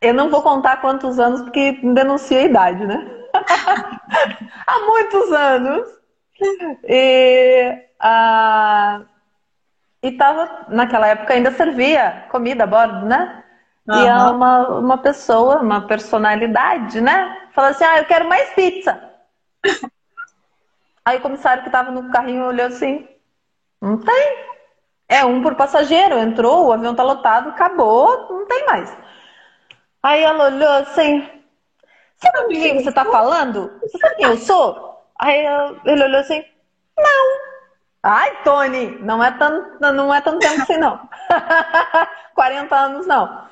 B: Eu não vou contar quantos anos, porque denuncia a idade, né? <laughs> Há muitos anos. E, ah, e tava, naquela época ainda servia comida a bordo, né? Uhum. E uma, uma pessoa, uma personalidade, né? Falou assim: Ah, eu quero mais pizza. <laughs> Aí o comissário que estava no carrinho olhou assim: Não tem. É um por passageiro. Entrou, o avião tá lotado, acabou, não tem mais. Aí ela olhou assim: Sabe com quem você tá falando? Você sabe quem eu sou? Aí ele olhou assim: Não. Ai, Tony, não é tanto, não é tanto tempo assim, não. <laughs> 40 anos, não.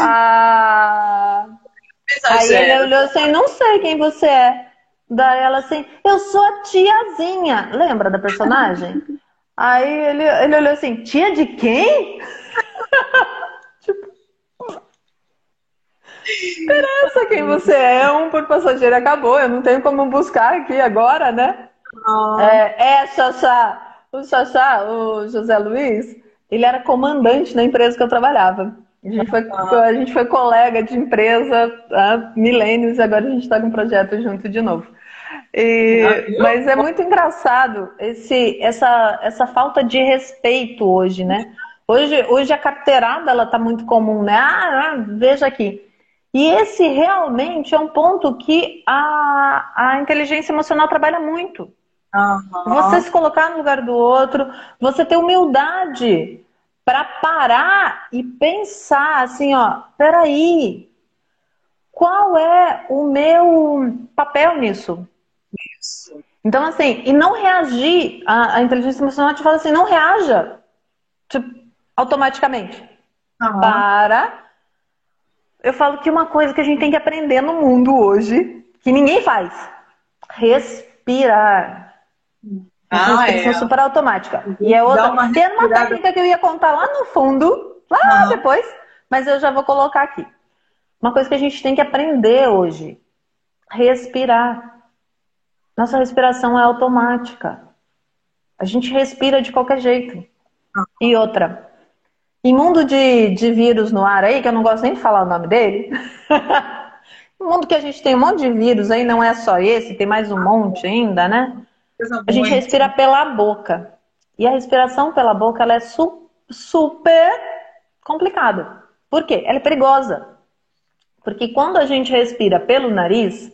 B: Ah, aí ele olhou assim, não sei quem você é. Daí ela assim, eu sou a tiazinha. Lembra da personagem? Aí ele, ele olhou assim, tia de quem? <laughs> tipo, interessa quem você é, um por passageiro acabou. Eu não tenho como buscar aqui agora, né? Oh. É, é Xaxá. O Xaxá, o José Luiz, ele era comandante na empresa que eu trabalhava. A gente foi, a gente foi colega de empresa há milênios e agora a gente está com um projeto junto de novo. E, mas é muito engraçado esse, essa, essa falta de respeito hoje, né? Hoje, hoje a carteirada ela está muito comum, né? Ah, ah, veja aqui. E esse realmente é um ponto que a, a inteligência emocional trabalha muito. Uhum. Você se colocar no lugar do outro, você ter humildade para parar e pensar assim, ó, peraí, qual é o meu papel nisso? Então, assim, e não reagir, a, a inteligência emocional te fala assim, não reaja tipo, automaticamente. Uhum. Para. Eu falo que uma coisa que a gente tem que aprender no mundo hoje, que ninguém faz, respirar. Ah, é. super automática. E é outra. Uma Tem uma técnica que eu ia contar lá no fundo, lá uhum. depois, mas eu já vou colocar aqui. Uma coisa que a gente tem que aprender hoje: respirar. Nossa respiração é automática. A gente respira de qualquer jeito. E outra. Em mundo de, de vírus no ar aí, que eu não gosto nem de falar o nome dele. <laughs> no mundo que a gente tem um monte de vírus aí, não é só esse, tem mais um monte ainda, né? A gente respira pela boca. E a respiração pela boca ela é su super complicada. Por quê? Ela é perigosa. Porque quando a gente respira pelo nariz,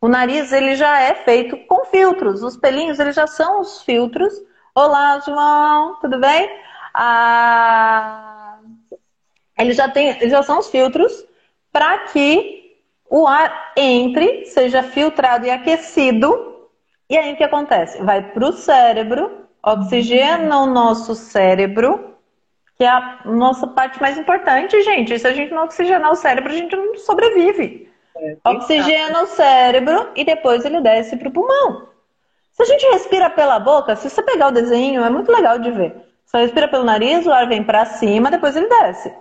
B: o nariz ele já é feito com filtros. Os pelinhos eles já são os filtros. Olá, João, tudo bem? Ah, já tem, eles já são os filtros para que o ar entre, seja filtrado e aquecido e aí o que acontece? Vai para o cérebro, oxigena o nosso cérebro, que é a nossa parte mais importante, gente. Se a gente não oxigenar o cérebro, a gente não sobrevive. É, oxigena o cérebro e depois ele desce para o pulmão. Se a gente respira pela boca, se você pegar o desenho, é muito legal de ver. Você respira pelo nariz, o ar vem para cima, depois ele desce.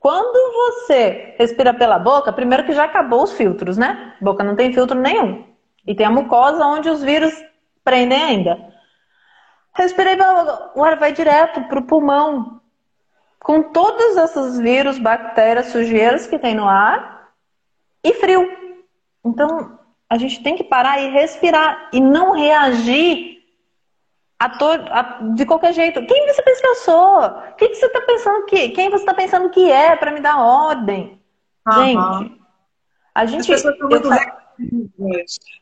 B: Quando você respira pela boca, primeiro que já acabou os filtros, né? boca não tem filtro nenhum. E tem a mucosa onde os vírus prendem ainda. Respirei, o ar vai direto para o pulmão. Com todos esses vírus, bactérias, sujeiras que tem no ar e frio. Então, a gente tem que parar e respirar e não reagir a to... a... de qualquer jeito. Quem você pensa que eu sou? Quem você está pensando que? Quem você está pensando que é para me dar ordem? Uhum. Gente, a gente. As pessoas muito.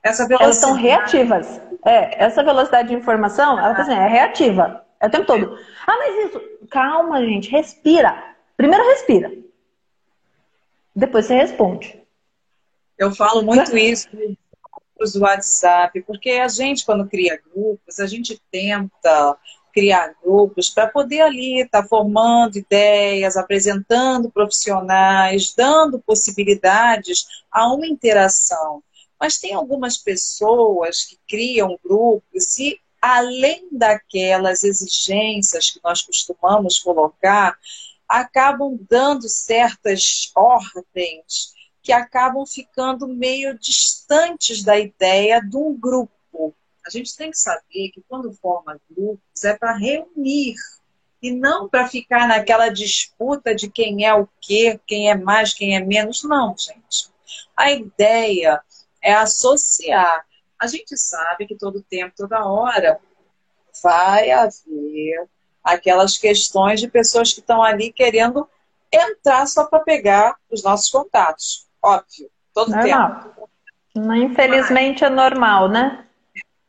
B: Essa velocidade... Elas são reativas. É, essa velocidade de informação, ela tá assim, é reativa. É o tempo todo. Ah, mas isso. Calma, gente. Respira. Primeiro respira. Depois você responde.
A: Eu falo muito isso nos WhatsApp, porque a gente, quando cria grupos, a gente tenta criar grupos para poder ali estar tá formando ideias, apresentando profissionais, dando possibilidades a uma interação. Mas tem algumas pessoas que criam grupos e, além daquelas exigências que nós costumamos colocar, acabam dando certas ordens que acabam ficando meio distantes da ideia de um grupo. A gente tem que saber que quando forma grupos é para reunir e não para ficar naquela disputa de quem é o quê, quem é mais, quem é menos. Não, gente. A ideia é associar. A gente sabe que todo tempo, toda hora, vai haver aquelas questões de pessoas que estão ali querendo entrar só para pegar os nossos contatos. Óbvio, todo normal. tempo.
B: Infelizmente Mas, é normal, né?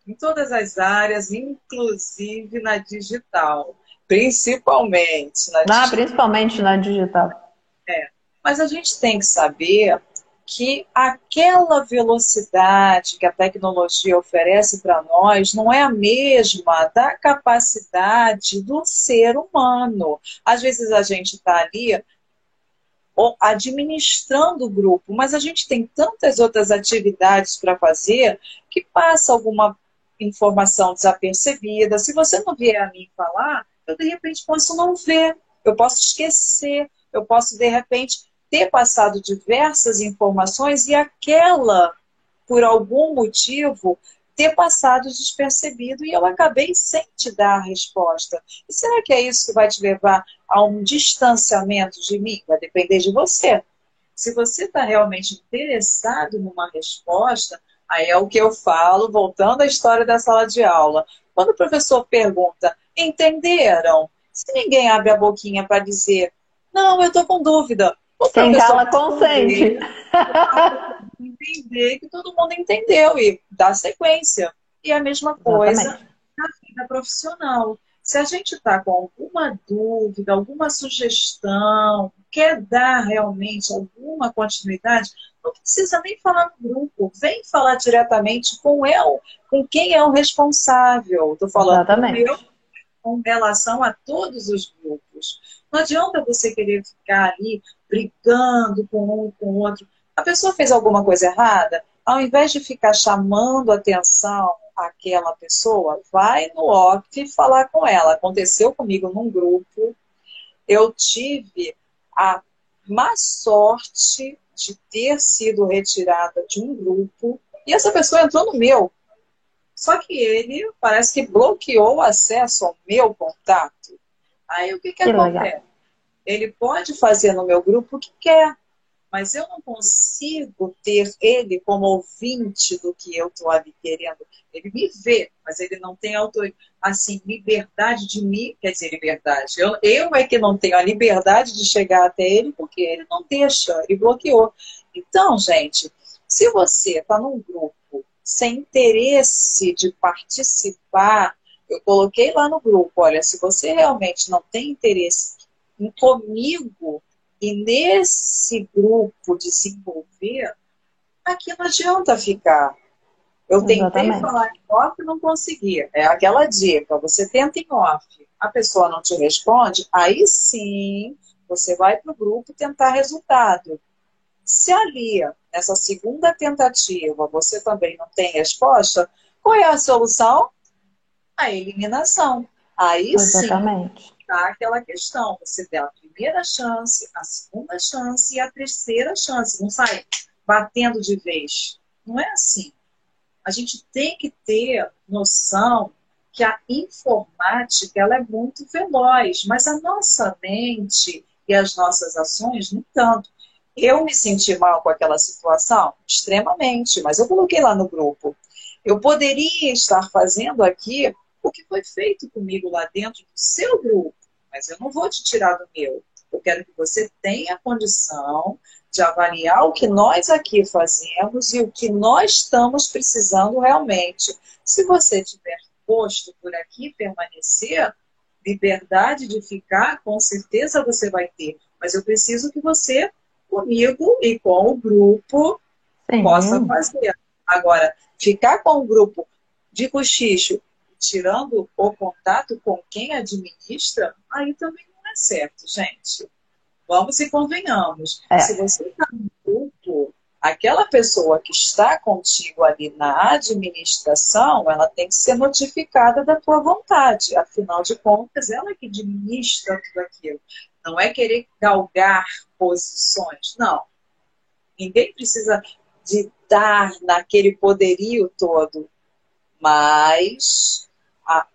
A: Em todas as áreas, inclusive na digital. Principalmente na
B: ah, digital. Ah, principalmente na digital.
A: É. Mas a gente tem que saber que aquela velocidade que a tecnologia oferece para nós não é a mesma da capacidade do ser humano. Às vezes a gente está ali administrando o grupo, mas a gente tem tantas outras atividades para fazer que passa alguma informação desapercebida. Se você não vier a mim falar, eu de repente posso não ver, eu posso esquecer, eu posso de repente ter passado diversas informações e aquela, por algum motivo, ter passado despercebido e eu acabei sem te dar a resposta. E será que é isso que vai te levar a um distanciamento de mim? Vai depender de você. Se você está realmente interessado numa resposta, aí é o que eu falo, voltando à história da sala de aula. Quando o professor pergunta, entenderam? Se ninguém abre a boquinha para dizer, não, eu estou com dúvida,
B: quem cala consente.
A: Entender que todo mundo entendeu e dá sequência. E a mesma coisa Exatamente. na vida profissional. Se a gente está com alguma dúvida, alguma sugestão, quer dar realmente alguma continuidade, não precisa nem falar no grupo. Vem falar diretamente com eu, com quem é o responsável. Estou falando Exatamente. com eu com relação a todos os grupos. Não adianta você querer ficar ali brigando com um, com o outro. A pessoa fez alguma coisa errada, ao invés de ficar chamando atenção àquela pessoa, vai no OCT falar com ela. Aconteceu comigo num grupo, eu tive a má sorte de ter sido retirada de um grupo e essa pessoa entrou no meu. Só que ele parece que bloqueou o acesso ao meu contato. Aí o que, que, que acontece? Legal. Ele pode fazer no meu grupo o que quer, mas eu não consigo ter ele como ouvinte do que eu estou ali querendo. Ele me vê, mas ele não tem autor... assim, liberdade de me, quer dizer, liberdade. Eu, eu é que não tenho a liberdade de chegar até ele porque ele não deixa, ele bloqueou. Então, gente, se você está num grupo sem interesse de participar, eu coloquei lá no grupo, olha, se você realmente não tem interesse comigo e nesse grupo de se envolver, aqui não adianta ficar. Eu tentei Exatamente. falar em off e não conseguia. É aquela dica, você tenta em off, a pessoa não te responde, aí sim você vai para o grupo tentar resultado. Se ali, nessa segunda tentativa, você também não tem resposta, qual é a solução? A eliminação. Aí Exatamente. sim aquela questão. Você dá a primeira chance, a segunda chance e a terceira chance. Não sai batendo de vez. Não é assim. A gente tem que ter noção que a informática ela é muito veloz, mas a nossa mente e as nossas ações, no tanto. Eu me senti mal com aquela situação? Extremamente, mas eu coloquei lá no grupo. Eu poderia estar fazendo aqui o que foi feito comigo lá dentro do seu grupo, mas eu não vou te tirar do meu. Eu quero que você tenha condição de avaliar o que nós aqui fazemos e o que nós estamos precisando realmente. Se você tiver posto por aqui permanecer, liberdade de ficar, com certeza você vai ter. Mas eu preciso que você, comigo e com o grupo, Sim. possa fazer. Agora, ficar com o grupo de cochicho tirando o contato com quem administra, aí também não é certo, gente. Vamos e convenhamos. É. Se você está no grupo, aquela pessoa que está contigo ali na administração, ela tem que ser notificada da tua vontade. Afinal de contas, ela que administra tudo aquilo. Não é querer galgar posições, não. Ninguém precisa de dar naquele poderio todo, mas a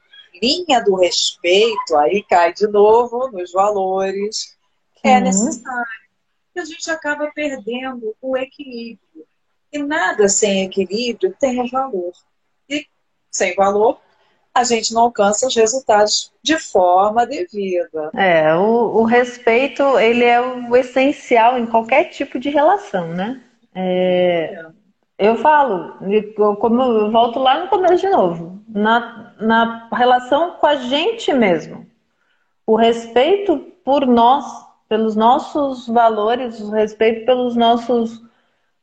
A: linha do respeito, aí cai de novo nos valores, é necessário. E a gente acaba perdendo o equilíbrio. E nada sem equilíbrio tem valor. E sem valor, a gente não alcança os resultados de forma devida.
B: É, o, o respeito, ele é o essencial em qualquer tipo de relação, né? É, é. Eu falo, como eu volto lá no começo de novo, na, na relação com a gente mesmo. O respeito por nós, pelos nossos valores, o respeito pelos nossos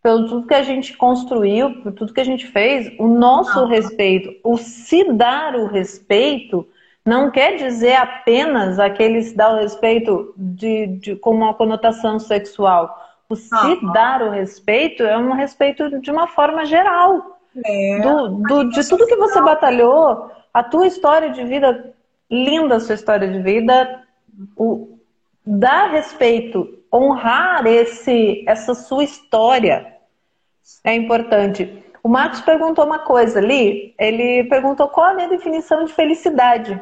B: pelo tudo que a gente construiu, por tudo que a gente fez, o nosso respeito, o se dar o respeito, não quer dizer apenas aquele se dar o respeito de, de, com uma conotação sexual. O se dar o respeito é um respeito de uma forma geral. É, do, do, de tudo que você batalhou, a tua história de vida, linda a sua história de vida, o, dar respeito honrar esse, essa sua história é importante. O Marcos perguntou uma coisa ali, ele perguntou qual a minha definição de felicidade.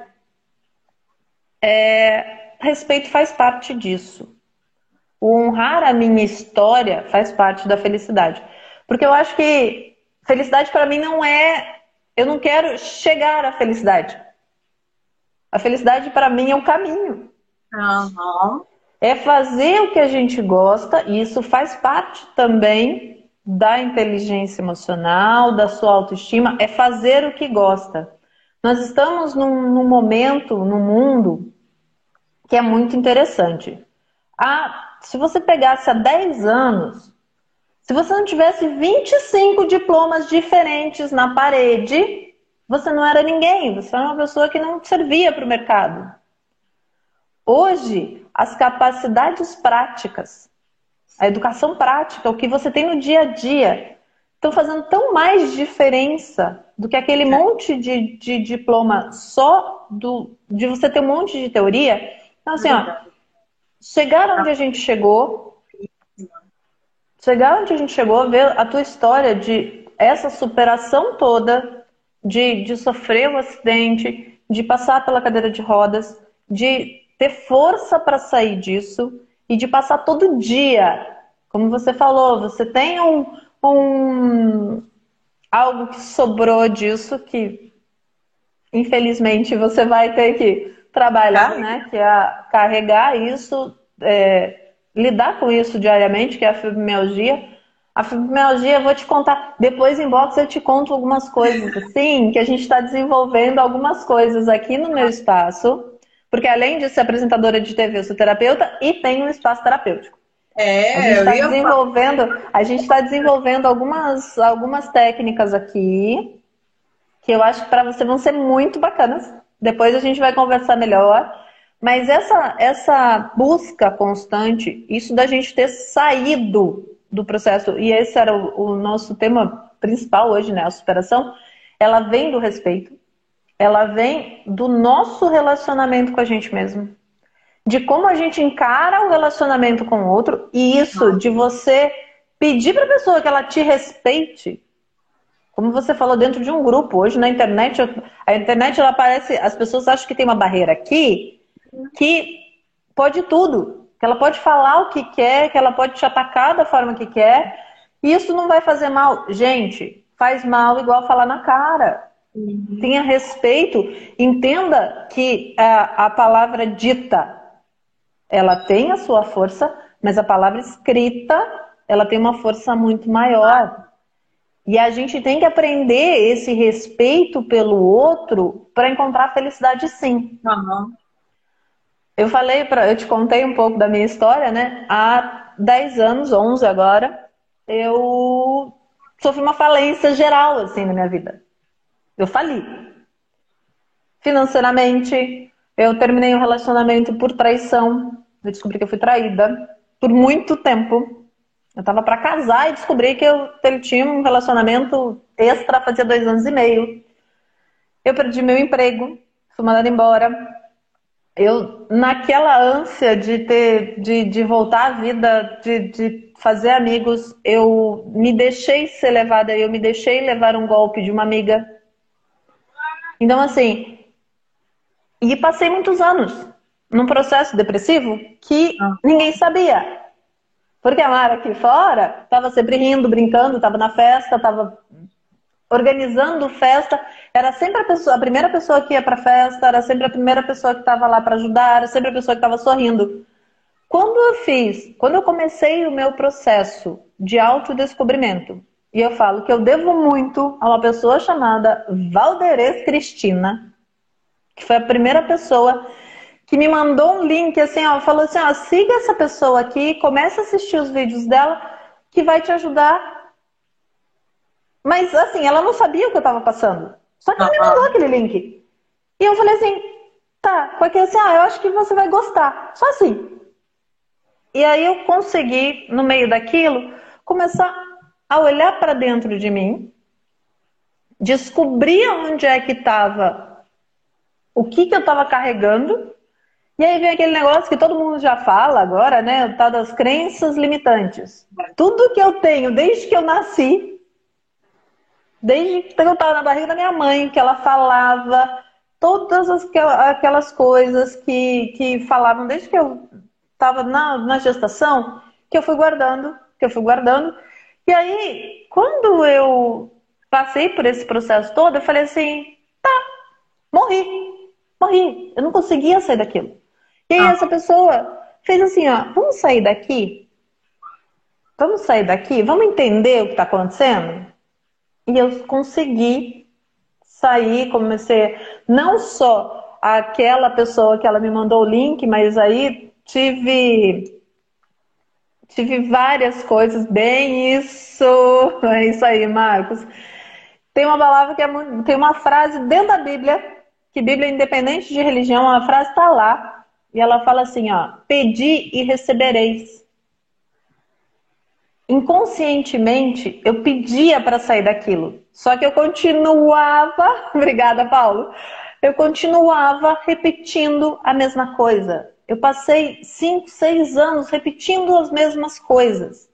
B: É, respeito faz parte disso. O honrar a minha história faz parte da felicidade. Porque eu acho que felicidade para mim não é. Eu não quero chegar à felicidade. A felicidade para mim é um caminho.
A: Uhum
B: é fazer o que a gente gosta, e isso faz parte também da inteligência emocional, da sua autoestima, é fazer o que gosta. Nós estamos num, num momento no mundo que é muito interessante. Ah, se você pegasse há 10 anos, se você não tivesse 25 diplomas diferentes na parede, você não era ninguém, você era uma pessoa que não servia para o mercado. Hoje, as capacidades práticas, a educação prática, o que você tem no dia a dia, estão fazendo tão mais diferença do que aquele é. monte de, de diploma só do, de você ter um monte de teoria. Então, assim, ó, chegar onde a gente chegou, chegar onde a gente chegou, ver a tua história de essa superação toda, de, de sofrer um acidente, de passar pela cadeira de rodas, de ter força para sair disso e de passar todo dia. Como você falou, você tem um, um algo que sobrou disso que infelizmente você vai ter que trabalhar, né? Que é carregar isso, é, lidar com isso diariamente, que é a fibromialgia. A fibromialgia, eu vou te contar, depois em box eu te conto algumas coisas, <laughs> assim, que a gente está desenvolvendo algumas coisas aqui no meu espaço porque além de ser apresentadora de TV, eu sou terapeuta e tenho um espaço terapêutico.
A: É,
B: a gente está desenvolvendo, a gente está desenvolvendo algumas, algumas técnicas aqui que eu acho que para você vão ser muito bacanas. Depois a gente vai conversar melhor. Mas essa, essa busca constante, isso da gente ter saído do processo, e esse era o, o nosso tema principal hoje, né? A superação, ela vem do respeito ela vem do nosso relacionamento com a gente mesmo. De como a gente encara o relacionamento com o outro e isso de você pedir para a pessoa que ela te respeite. Como você falou dentro de um grupo, hoje na internet, a internet ela aparece, as pessoas acham que tem uma barreira aqui que pode tudo, que ela pode falar o que quer, que ela pode te atacar da forma que quer, e isso não vai fazer mal. Gente, faz mal igual falar na cara. Uhum. Tenha respeito. Entenda que a, a palavra dita, ela tem a sua força, mas a palavra escrita, ela tem uma força muito maior. E a gente tem que aprender esse respeito pelo outro para encontrar felicidade sim.
A: Uhum.
B: Eu falei para, eu te contei um pouco da minha história, né? Há 10 anos, 11 agora, eu sofri uma falência geral assim na minha vida. Eu fali. Financeiramente, eu terminei um relacionamento por traição. Eu descobri que eu fui traída por muito tempo. Eu tava para casar e descobri que eu, ele tinha um relacionamento extra fazia dois anos e meio. Eu perdi meu emprego, fui mandada embora. Eu, naquela ânsia de ter, de, de voltar à vida, de, de fazer amigos, eu me deixei ser levada, eu me deixei levar um golpe de uma amiga então, assim, e passei muitos anos num processo depressivo que ah. ninguém sabia. Porque a Mara aqui fora estava sempre rindo, brincando, estava na festa, estava organizando festa. Era sempre a, pessoa, a primeira pessoa que ia para a festa, era sempre a primeira pessoa que estava lá para ajudar, era sempre a pessoa que estava sorrindo. Quando eu fiz, quando eu comecei o meu processo de autodescobrimento, e eu falo que eu devo muito a uma pessoa chamada Valderez Cristina, que foi a primeira pessoa que me mandou um link assim, ó, falou assim, ó, siga essa pessoa aqui, comece a assistir os vídeos dela, que vai te ajudar. Mas assim, ela não sabia o que eu estava passando. Só que ela me mandou aquele link. E eu falei assim, tá, porque assim, ah, eu acho que você vai gostar. Só assim. E aí eu consegui, no meio daquilo, começar a olhar para dentro de mim, descobrir onde é que estava, o que, que eu estava carregando e aí vem aquele negócio que todo mundo já fala agora, né? O tal das crenças limitantes. Tudo que eu tenho desde que eu nasci, desde que eu estava na barriga da minha mãe, que ela falava, todas as, aquelas coisas que, que falavam desde que eu estava na, na gestação, que eu fui guardando, que eu fui guardando. E aí, quando eu passei por esse processo todo, eu falei assim, tá, morri, morri. Eu não conseguia sair daquilo. E aí ah. essa pessoa fez assim, ó, vamos sair daqui? Vamos sair daqui? Vamos entender o que está acontecendo? E eu consegui sair, comecei não só aquela pessoa que ela me mandou o link, mas aí tive tive várias coisas, bem isso, <laughs> é isso aí, Marcos. Tem uma palavra que é muito, tem uma frase dentro da Bíblia, que Bíblia independente de religião, a frase está lá, e ela fala assim, ó, pedi e recebereis. Inconscientemente, eu pedia para sair daquilo. Só que eu continuava, <laughs> obrigada, Paulo. Eu continuava repetindo a mesma coisa. Eu passei cinco, seis anos repetindo as mesmas coisas.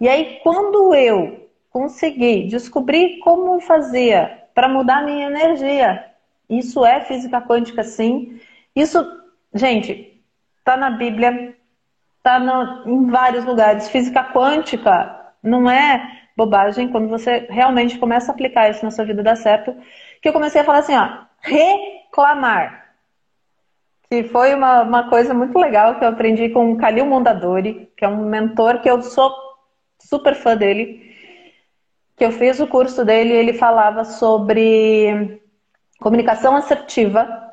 B: E aí, quando eu consegui descobrir como fazia para mudar minha energia, isso é física quântica, sim. Isso Gente, tá na Bíblia, tá no, em vários lugares. Física quântica não é bobagem quando você realmente começa a aplicar isso na sua vida dá certo. Que eu comecei a falar assim, ó, reclamar. Que foi uma, uma coisa muito legal que eu aprendi com o Khalil Mondadori, que é um mentor que eu sou super fã dele. Que eu fiz o curso dele e ele falava sobre comunicação assertiva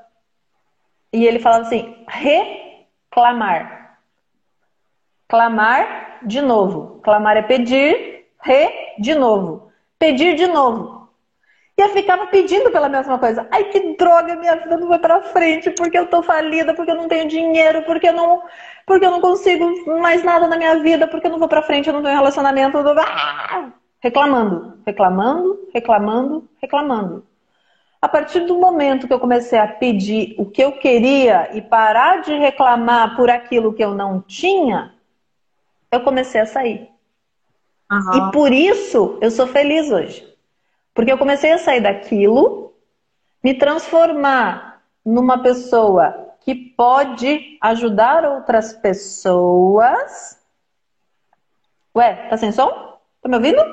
B: e ele falava assim: reclamar. Clamar de novo. Clamar é pedir, re de novo. Pedir de novo. E eu ficava pedindo pela mesma coisa. Ai, que droga, minha vida não vai pra frente, porque eu tô falida, porque eu não tenho dinheiro, porque eu não, porque eu não consigo mais nada na minha vida, porque eu não vou pra frente, eu não tenho relacionamento. Ah! Reclamando, reclamando, reclamando, reclamando. A partir do momento que eu comecei a pedir o que eu queria e parar de reclamar por aquilo que eu não tinha, eu comecei a sair. Uhum. E por isso eu sou feliz hoje. Porque eu comecei a sair daquilo, me transformar numa pessoa que pode ajudar outras pessoas. Ué, tá sem som? Tá me ouvindo?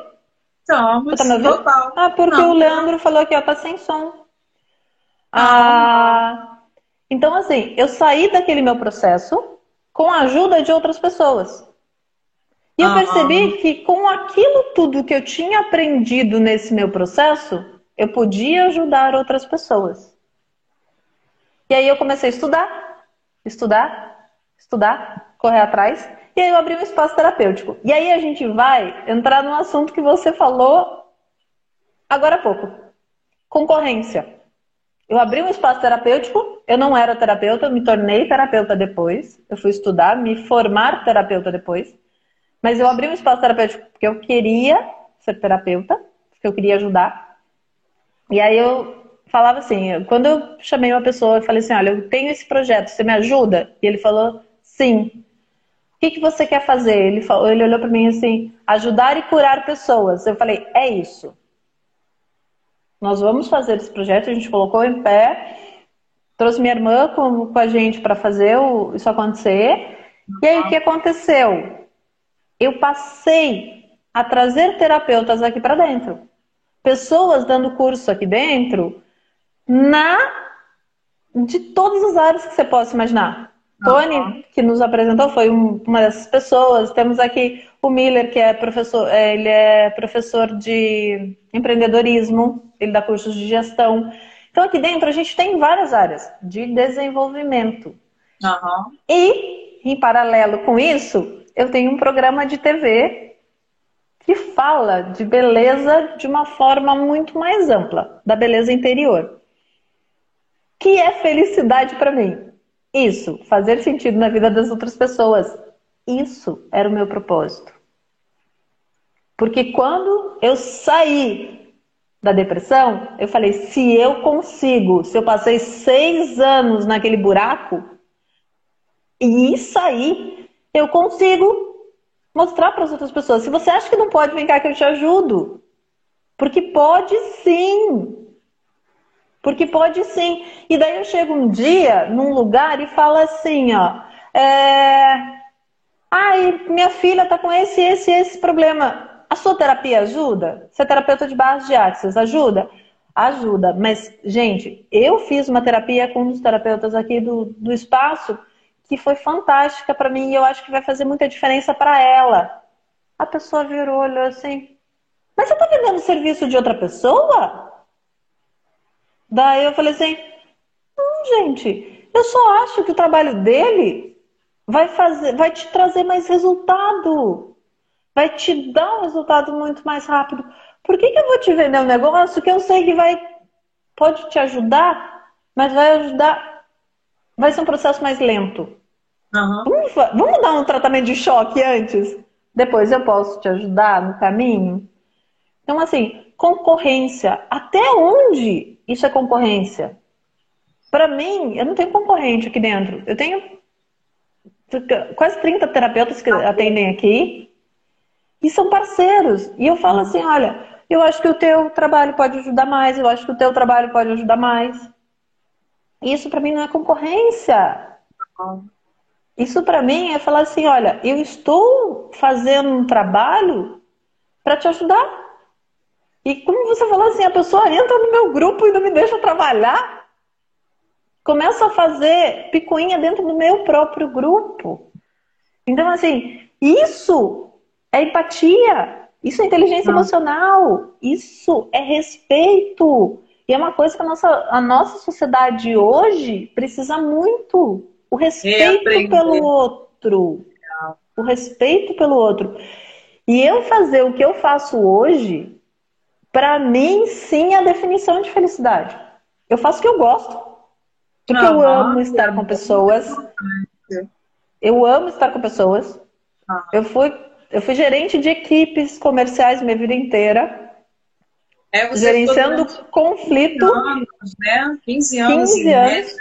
A: Estamos.
B: Tá me ouvindo? Total. Ah, porque não, o Leandro falou que ó, tá sem som. Ah, então, assim, eu saí daquele meu processo com a ajuda de outras pessoas. E eu percebi que com aquilo tudo que eu tinha aprendido nesse meu processo, eu podia ajudar outras pessoas. E aí eu comecei a estudar, estudar, estudar, correr atrás. E aí eu abri um espaço terapêutico. E aí a gente vai entrar num assunto que você falou agora há pouco: concorrência. Eu abri um espaço terapêutico, eu não era terapeuta, eu me tornei terapeuta depois. Eu fui estudar, me formar terapeuta depois. Mas eu abri um espaço terapêutico porque eu queria ser terapeuta, porque eu queria ajudar. E aí eu falava assim, quando eu chamei uma pessoa, eu falei assim, olha, eu tenho esse projeto, você me ajuda? E ele falou, sim. O que, que você quer fazer? Ele, falou, ele olhou para mim assim, ajudar e curar pessoas. Eu falei, é isso nós vamos fazer esse projeto, a gente colocou em pé, trouxe minha irmã com, com a gente para fazer o, isso acontecer. E aí o que aconteceu? eu passei a trazer terapeutas aqui para dentro. Pessoas dando curso aqui dentro na de todas as áreas que você possa imaginar. Tony, que nos apresentou, foi uma dessas pessoas. Temos aqui o Miller, que é professor, é, ele é professor de empreendedorismo, ele dá cursos de gestão. Então, aqui dentro a gente tem várias áreas de desenvolvimento. Uhum. E, em paralelo com isso, eu tenho um programa de TV que fala de beleza de uma forma muito mais ampla, da beleza interior. Que é felicidade para mim. Isso, fazer sentido na vida das outras pessoas. Isso era o meu propósito. Porque quando eu saí da depressão, eu falei: se eu consigo, se eu passei seis anos naquele buraco e sair, eu consigo mostrar para as outras pessoas. Se você acha que não pode, vem cá que eu te ajudo. Porque pode sim. Porque pode sim. E daí eu chego um dia num lugar e falo assim, ó. É... Ai, minha filha tá com esse, esse, esse problema. A sua terapia ajuda? Você é terapeuta de barras de axis, ajuda? Ajuda. Mas, gente, eu fiz uma terapia com um dos terapeutas aqui do, do espaço que foi fantástica para mim e eu acho que vai fazer muita diferença para ela. A pessoa virou, olhou assim. Mas você tá vendendo serviço de outra pessoa? Daí eu falei assim: não, gente, eu só acho que o trabalho dele vai fazer, vai te trazer mais resultado, vai te dar um resultado muito mais rápido. Por que, que eu vou te vender um negócio que eu sei que vai pode te ajudar, mas vai ajudar, vai ser um processo mais lento. Uhum. Vamos, vamos dar um tratamento de choque antes, depois eu posso te ajudar no caminho. Então assim, concorrência. Até onde isso é concorrência? Para mim, eu não tenho concorrente aqui dentro. Eu tenho quase 30 terapeutas que atendem aqui e são parceiros. E eu falo assim: olha, eu acho que o teu trabalho pode ajudar mais, eu acho que o teu trabalho pode ajudar mais. Isso para mim não é concorrência. Isso para mim é falar assim: olha, eu estou fazendo um trabalho para te ajudar. E como você falou assim, a pessoa entra no meu grupo e não me deixa trabalhar. Começa a fazer picuinha dentro do meu próprio grupo. Então, assim, isso é empatia, isso é inteligência não. emocional, isso é respeito. E é uma coisa que a nossa, a nossa sociedade hoje precisa muito. O respeito pelo outro. O respeito pelo outro. E eu fazer o que eu faço hoje para mim, sim, é a definição de felicidade. Eu faço o que eu gosto. Porque eu amo estar com pessoas. Eu amo estar com pessoas. Eu fui, eu fui gerente de equipes comerciais minha vida inteira. É, gerenciando conflito.
A: Anos, né? 15 anos.
B: 15 anos.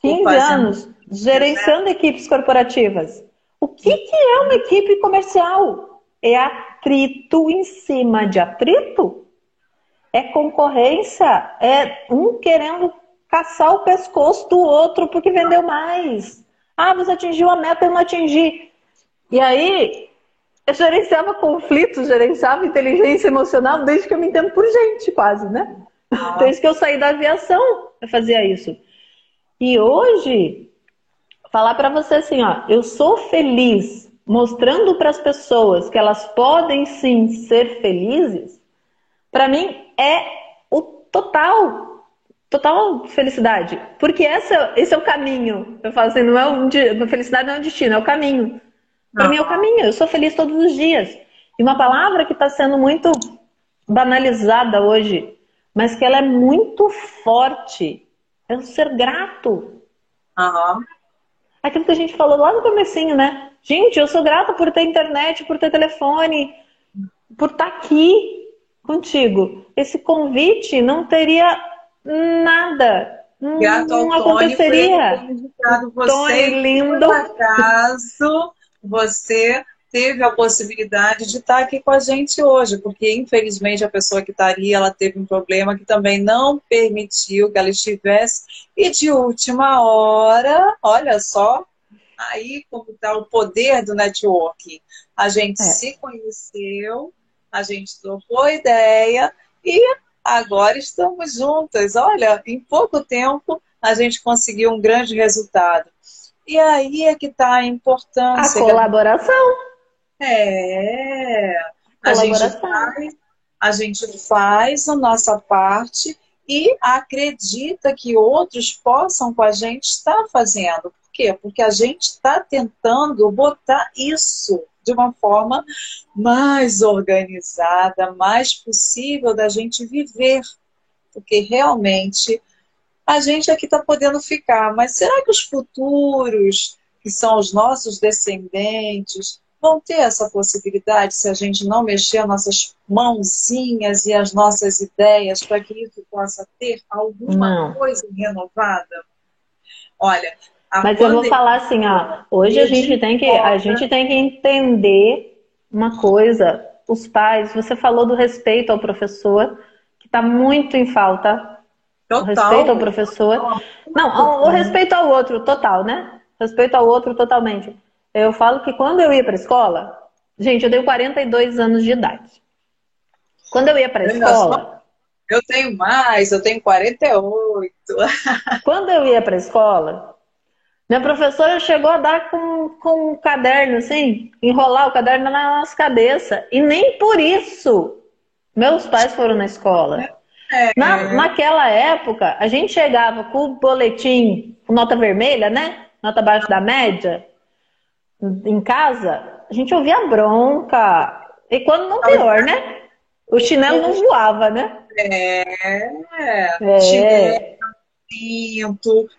B: 15 anos gerenciando equipes corporativas. O que, que é uma equipe comercial? É atrito em cima de atrito? é concorrência, é um querendo caçar o pescoço do outro porque vendeu mais. Ah, você atingiu a meta, eu não atingi. E aí, eu gerenciava conflitos, gerenciava inteligência emocional desde que eu me entendo por gente, quase, né? Ah. Desde que eu saí da aviação, eu fazia isso. E hoje, falar para você assim, ó, eu sou feliz mostrando para as pessoas que elas podem sim ser felizes, para mim é o total, total felicidade. Porque essa, esse é o caminho. Eu falo assim, não é um, felicidade não é um destino, é o caminho. Para mim é o caminho. Eu sou feliz todos os dias. E uma palavra que está sendo muito banalizada hoje, mas que ela é muito forte, é o ser grato. Uhum. Aquilo que a gente falou lá no comecinho, né? Gente, eu sou grata por ter internet, por ter telefone, por estar tá aqui, contigo. Esse convite não teria nada. Grato não aconteceria.
A: Você, Tony lindo. Por acaso, você teve a possibilidade de estar aqui com a gente hoje, porque infelizmente a pessoa que estaria, ela teve um problema que também não permitiu que ela estivesse. E de última hora, olha só, Aí, como está o poder do networking? A gente é. se conheceu, a gente trocou ideia e agora estamos juntas. Olha, em pouco tempo a gente conseguiu um grande resultado. E aí é que está a importância.
B: A colaboração.
A: É. A gente, faz, a gente faz a nossa parte e acredita que outros possam com a gente estar fazendo. Por quê? Porque a gente está tentando botar isso de uma forma mais organizada, mais possível da gente viver. Porque realmente a gente aqui está podendo ficar, mas será que os futuros, que são os nossos descendentes, vão ter essa possibilidade se a gente não mexer as nossas mãozinhas e as nossas ideias para que isso possa ter alguma não. coisa renovada? Olha,
B: mas eu vou falar assim, ó, hoje a gente tem que a gente tem que entender uma coisa. Os pais, você falou do respeito ao professor, que está muito em falta. Total. O respeito ao professor. Não, o respeito ao outro, total, né? Respeito ao outro totalmente. Eu falo que quando eu ia para a escola, gente, eu tenho 42 anos de idade. Quando eu ia para a escola.
A: Eu tenho mais, eu tenho 48.
B: Quando eu ia para a escola, minha professora chegou a dar com, com um caderno, assim, enrolar o caderno na nossa cabeça. E nem por isso meus pais foram na escola. É. Na, naquela época, a gente chegava com o boletim, com nota vermelha, né? Nota abaixo da média, em casa, a gente ouvia bronca. E quando não pior, né? O chinelo não voava, né?
A: É, é. Chinelo,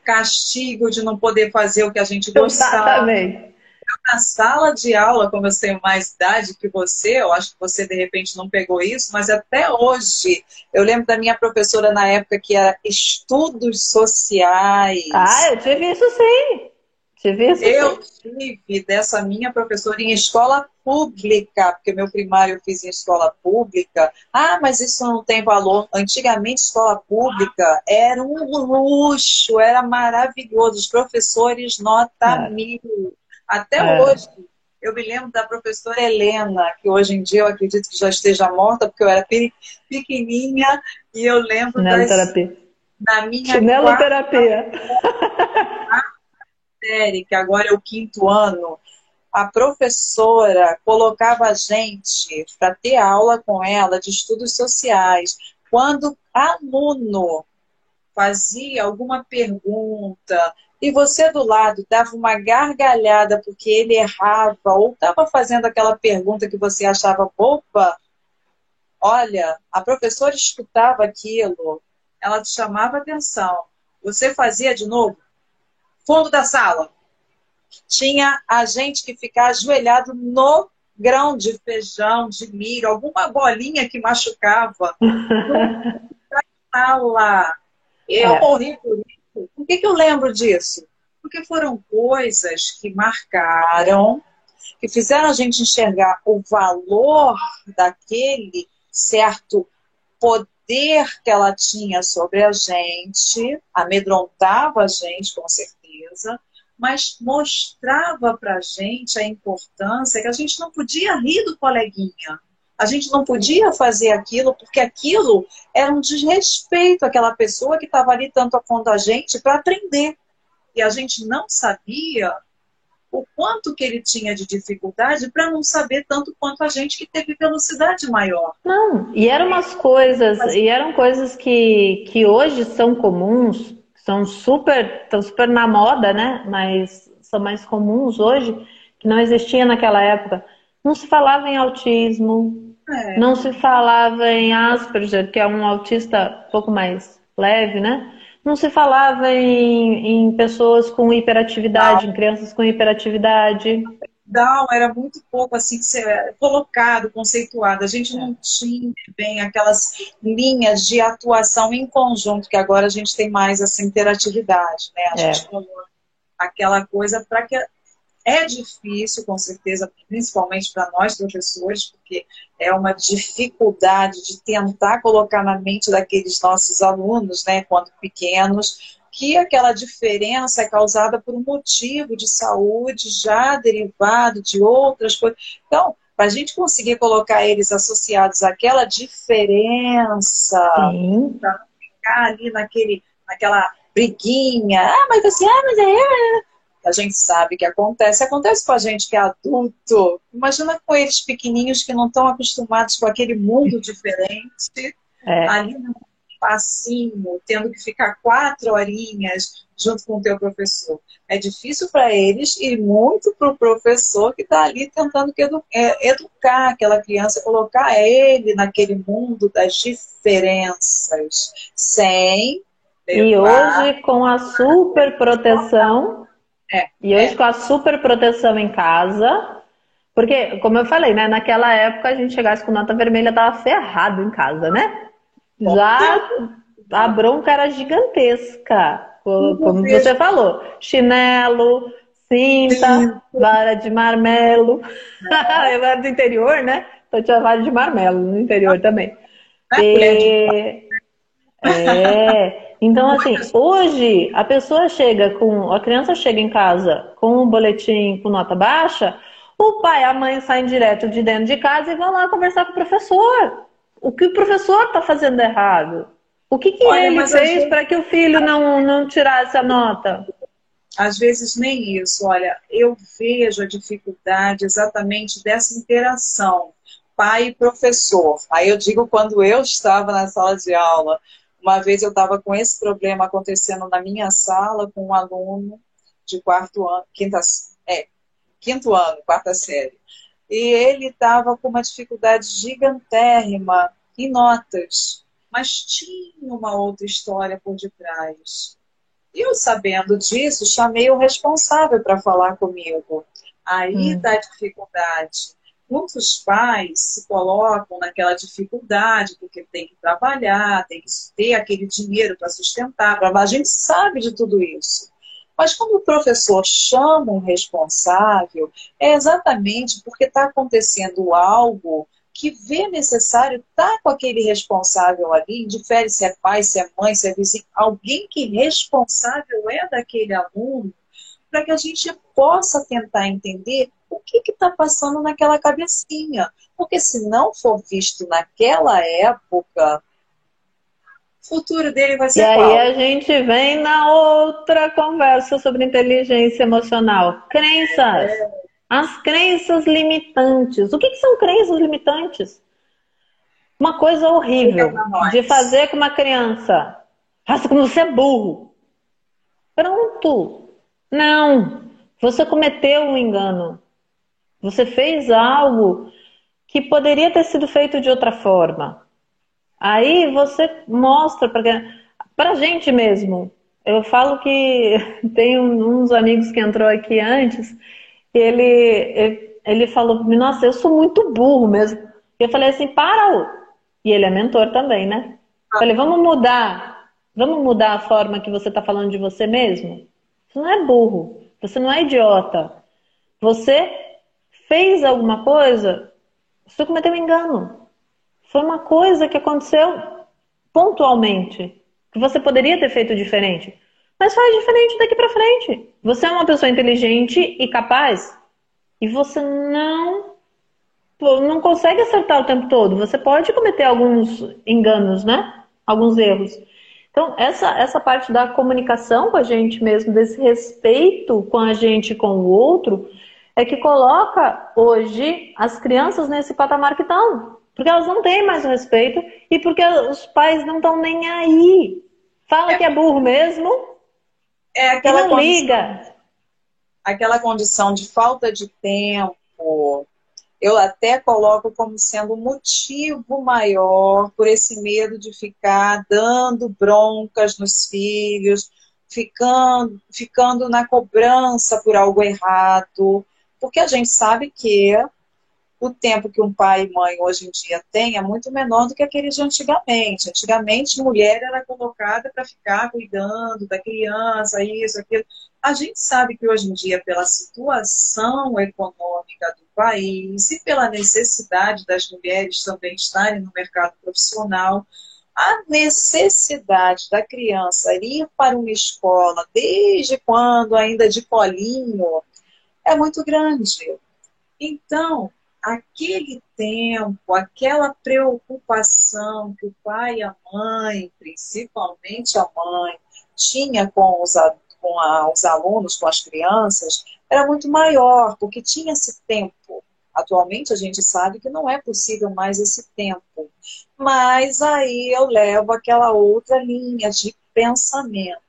A: castigo de não poder fazer o que a gente gostava. Exatamente. Na sala de aula, como eu tenho mais idade que você, eu acho que você de repente não pegou isso, mas até hoje, eu lembro da minha professora na época que era estudos sociais.
B: Ah, eu tive isso sim.
A: Eu tive dessa minha professora em escola pública, porque meu primário eu fiz em escola pública. Ah, mas isso não tem valor. Antigamente, escola pública era um luxo, era maravilhoso. Os professores, nota é. mil. Até é. hoje, eu me lembro da professora Helena, que hoje em dia eu acredito que já esteja morta, porque eu era pequenininha, e eu lembro
B: das, terapia.
A: na minha
B: Chinelo terapia. <laughs>
A: série, que agora é o quinto ano, a professora colocava a gente para ter aula com ela de estudos sociais. Quando aluno fazia alguma pergunta e você do lado dava uma gargalhada porque ele errava ou estava fazendo aquela pergunta que você achava boba, olha, a professora escutava aquilo, ela te chamava atenção. Você fazia de novo? Fundo da sala. Tinha a gente que ficava ajoelhado no grão de feijão, de milho, alguma bolinha que machucava. da sala. Eu é. morri por isso. Por que, que eu lembro disso? Porque foram coisas que marcaram, que fizeram a gente enxergar o valor daquele certo poder que ela tinha sobre a gente, amedrontava a gente, com certeza mas mostrava para a gente a importância que a gente não podia rir do coleguinha. A gente não podia fazer aquilo porque aquilo era um desrespeito àquela pessoa que estava ali tanto conta a gente para aprender. E a gente não sabia o quanto que ele tinha de dificuldade para não saber tanto quanto a gente que teve velocidade maior.
B: Não, e eram umas coisas, e eram coisas que, que hoje são comuns, são super, estão super na moda, né? Mas são mais comuns hoje, que não existia naquela época. Não se falava em autismo, é. não se falava em Asperger, que é um autista um pouco mais leve, né? Não se falava em, em pessoas com hiperatividade, não. em crianças com hiperatividade.
A: Down era muito pouco assim colocado, conceituado. A gente não tinha bem aquelas linhas de atuação em conjunto, que agora a gente tem mais essa interatividade, né? A é. gente falou aquela coisa para que é difícil, com certeza, principalmente para nós professores, porque é uma dificuldade de tentar colocar na mente daqueles nossos alunos, né, quando pequenos, que aquela diferença é causada por um motivo de saúde já derivado de outras coisas. Então, para a gente conseguir colocar eles associados àquela diferença, para ficar ali naquele, naquela briguinha, ah, mas você, ah, mas é, é, é. A gente sabe que acontece, acontece com a gente que é adulto. Imagina com eles pequenininhos que não estão acostumados com aquele mundo diferente, é. ali no passinho, tendo que ficar quatro horinhas junto com o teu professor. É difícil para eles e muito para o professor que está ali tentando edu é, educar aquela criança, colocar ele naquele mundo das diferenças, sem
B: e hoje com a super proteção, é, e hoje é. com a super proteção em casa, porque, como eu falei, né, naquela época a gente chegasse com nota vermelha, tava ferrado em casa, né? Já a bronca era gigantesca. Como você falou, chinelo, cinta, vara de marmelo. É. <laughs> Eu era do interior, né? Então tinha vara de marmelo no interior também. E... É. Então, assim, hoje a pessoa chega com. A criança chega em casa com um boletim com nota baixa, o pai e a mãe saem direto de dentro de casa e vão lá conversar com o professor. O que o professor está fazendo errado? O que, que Olha, ele fez gente... para que o filho não, não tirasse a nota?
A: Às vezes nem isso. Olha, eu vejo a dificuldade exatamente dessa interação pai e professor. Aí eu digo quando eu estava na sala de aula. Uma vez eu estava com esse problema acontecendo na minha sala com um aluno de quarto ano, quinta, é, quinto ano, quarta série. E ele estava com uma dificuldade gigantérrima em notas, mas tinha uma outra história por detrás. Eu, sabendo disso, chamei o responsável para falar comigo. Aí hum. dá dificuldade. Muitos pais se colocam naquela dificuldade porque tem que trabalhar, tem que ter aquele dinheiro para sustentar. A gente sabe de tudo isso. Mas quando o professor chama um responsável, é exatamente porque está acontecendo algo que vê necessário estar tá com aquele responsável ali, indifere se é pai, se é mãe, se é vizinho, alguém que responsável é daquele aluno, para que a gente possa tentar entender o que está passando naquela cabecinha. Porque se não for visto naquela época, o futuro dele vai ser
B: E
A: qual?
B: aí a gente vem na outra conversa sobre inteligência emocional. Crenças. É. As crenças limitantes. O que, que são crenças limitantes? Uma coisa horrível de fazer com uma criança. Faça como você é burro. Pronto. Não. Você cometeu um engano. Você fez algo que poderia ter sido feito de outra forma. Aí você mostra para a gente mesmo. Eu falo que <laughs> tem uns amigos que entrou aqui antes, ele, ele falou para mim, nossa, eu sou muito burro mesmo. Eu falei assim, para! E ele é mentor também, né? Eu falei, vamos mudar. Vamos mudar a forma que você está falando de você mesmo? Você não é burro. Você não é idiota. Você fez alguma coisa, você cometeu um engano. Foi uma coisa que aconteceu pontualmente, que você poderia ter feito diferente. Mas faz diferente daqui para frente. Você é uma pessoa inteligente e capaz e você não não consegue acertar o tempo todo. Você pode cometer alguns enganos, né? Alguns erros. Então, essa, essa parte da comunicação com a gente mesmo, desse respeito com a gente com o outro, é que coloca hoje as crianças nesse patamar que estão. Porque elas não têm mais o respeito e porque os pais não estão nem aí. Fala é, que é burro mesmo.
A: É aquela não condição, liga. Aquela condição de falta de tempo. Eu até coloco como sendo um motivo maior por esse medo de ficar dando broncas nos filhos, ficando, ficando na cobrança por algo errado. Porque a gente sabe que o tempo que um pai e mãe hoje em dia têm é muito menor do que aquele de antigamente. Antigamente, mulher era colocada para ficar cuidando da criança, isso, aquilo. A gente sabe que hoje em dia, pela situação econômica do país e pela necessidade das mulheres também estarem no mercado profissional, a necessidade da criança ir para uma escola, desde quando ainda de colinho, é muito grande. Então, aquele tempo, aquela preocupação que o pai e a mãe, principalmente a mãe, tinha com os, com a, os alunos, com as crianças, era muito maior, porque tinha esse tempo. Atualmente a gente sabe que não é possível mais esse tempo. Mas aí eu levo aquela outra linha de pensamento.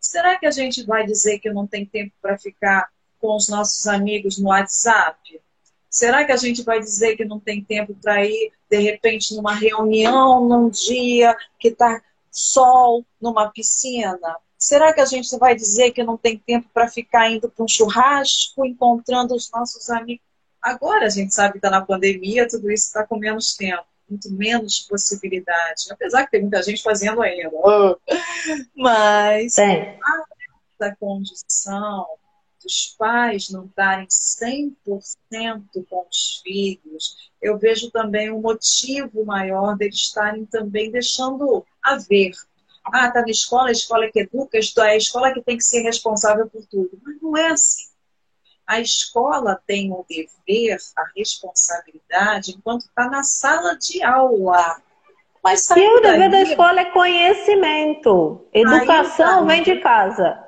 A: Será que a gente vai dizer que não tem tempo para ficar com os nossos amigos no WhatsApp? Será que a gente vai dizer que não tem tempo para ir, de repente, numa reunião, num dia que está sol, numa piscina? Será que a gente vai dizer que não tem tempo para ficar indo para um churrasco, encontrando os nossos amigos? Agora a gente sabe que está na pandemia, tudo isso está com menos tempo, muito menos possibilidade. Apesar que tem muita gente fazendo ainda. Mas
B: tem.
A: a condição dos pais não estarem 100% com os filhos, eu vejo também um motivo maior deles estarem também deixando a ver. Ah, está na escola, a escola que educa, é a escola que tem que ser responsável por tudo. Mas não é assim. A escola tem o dever, a responsabilidade, enquanto está na sala de aula.
B: Mas e o dever da escola é conhecimento. Educação vem de casa.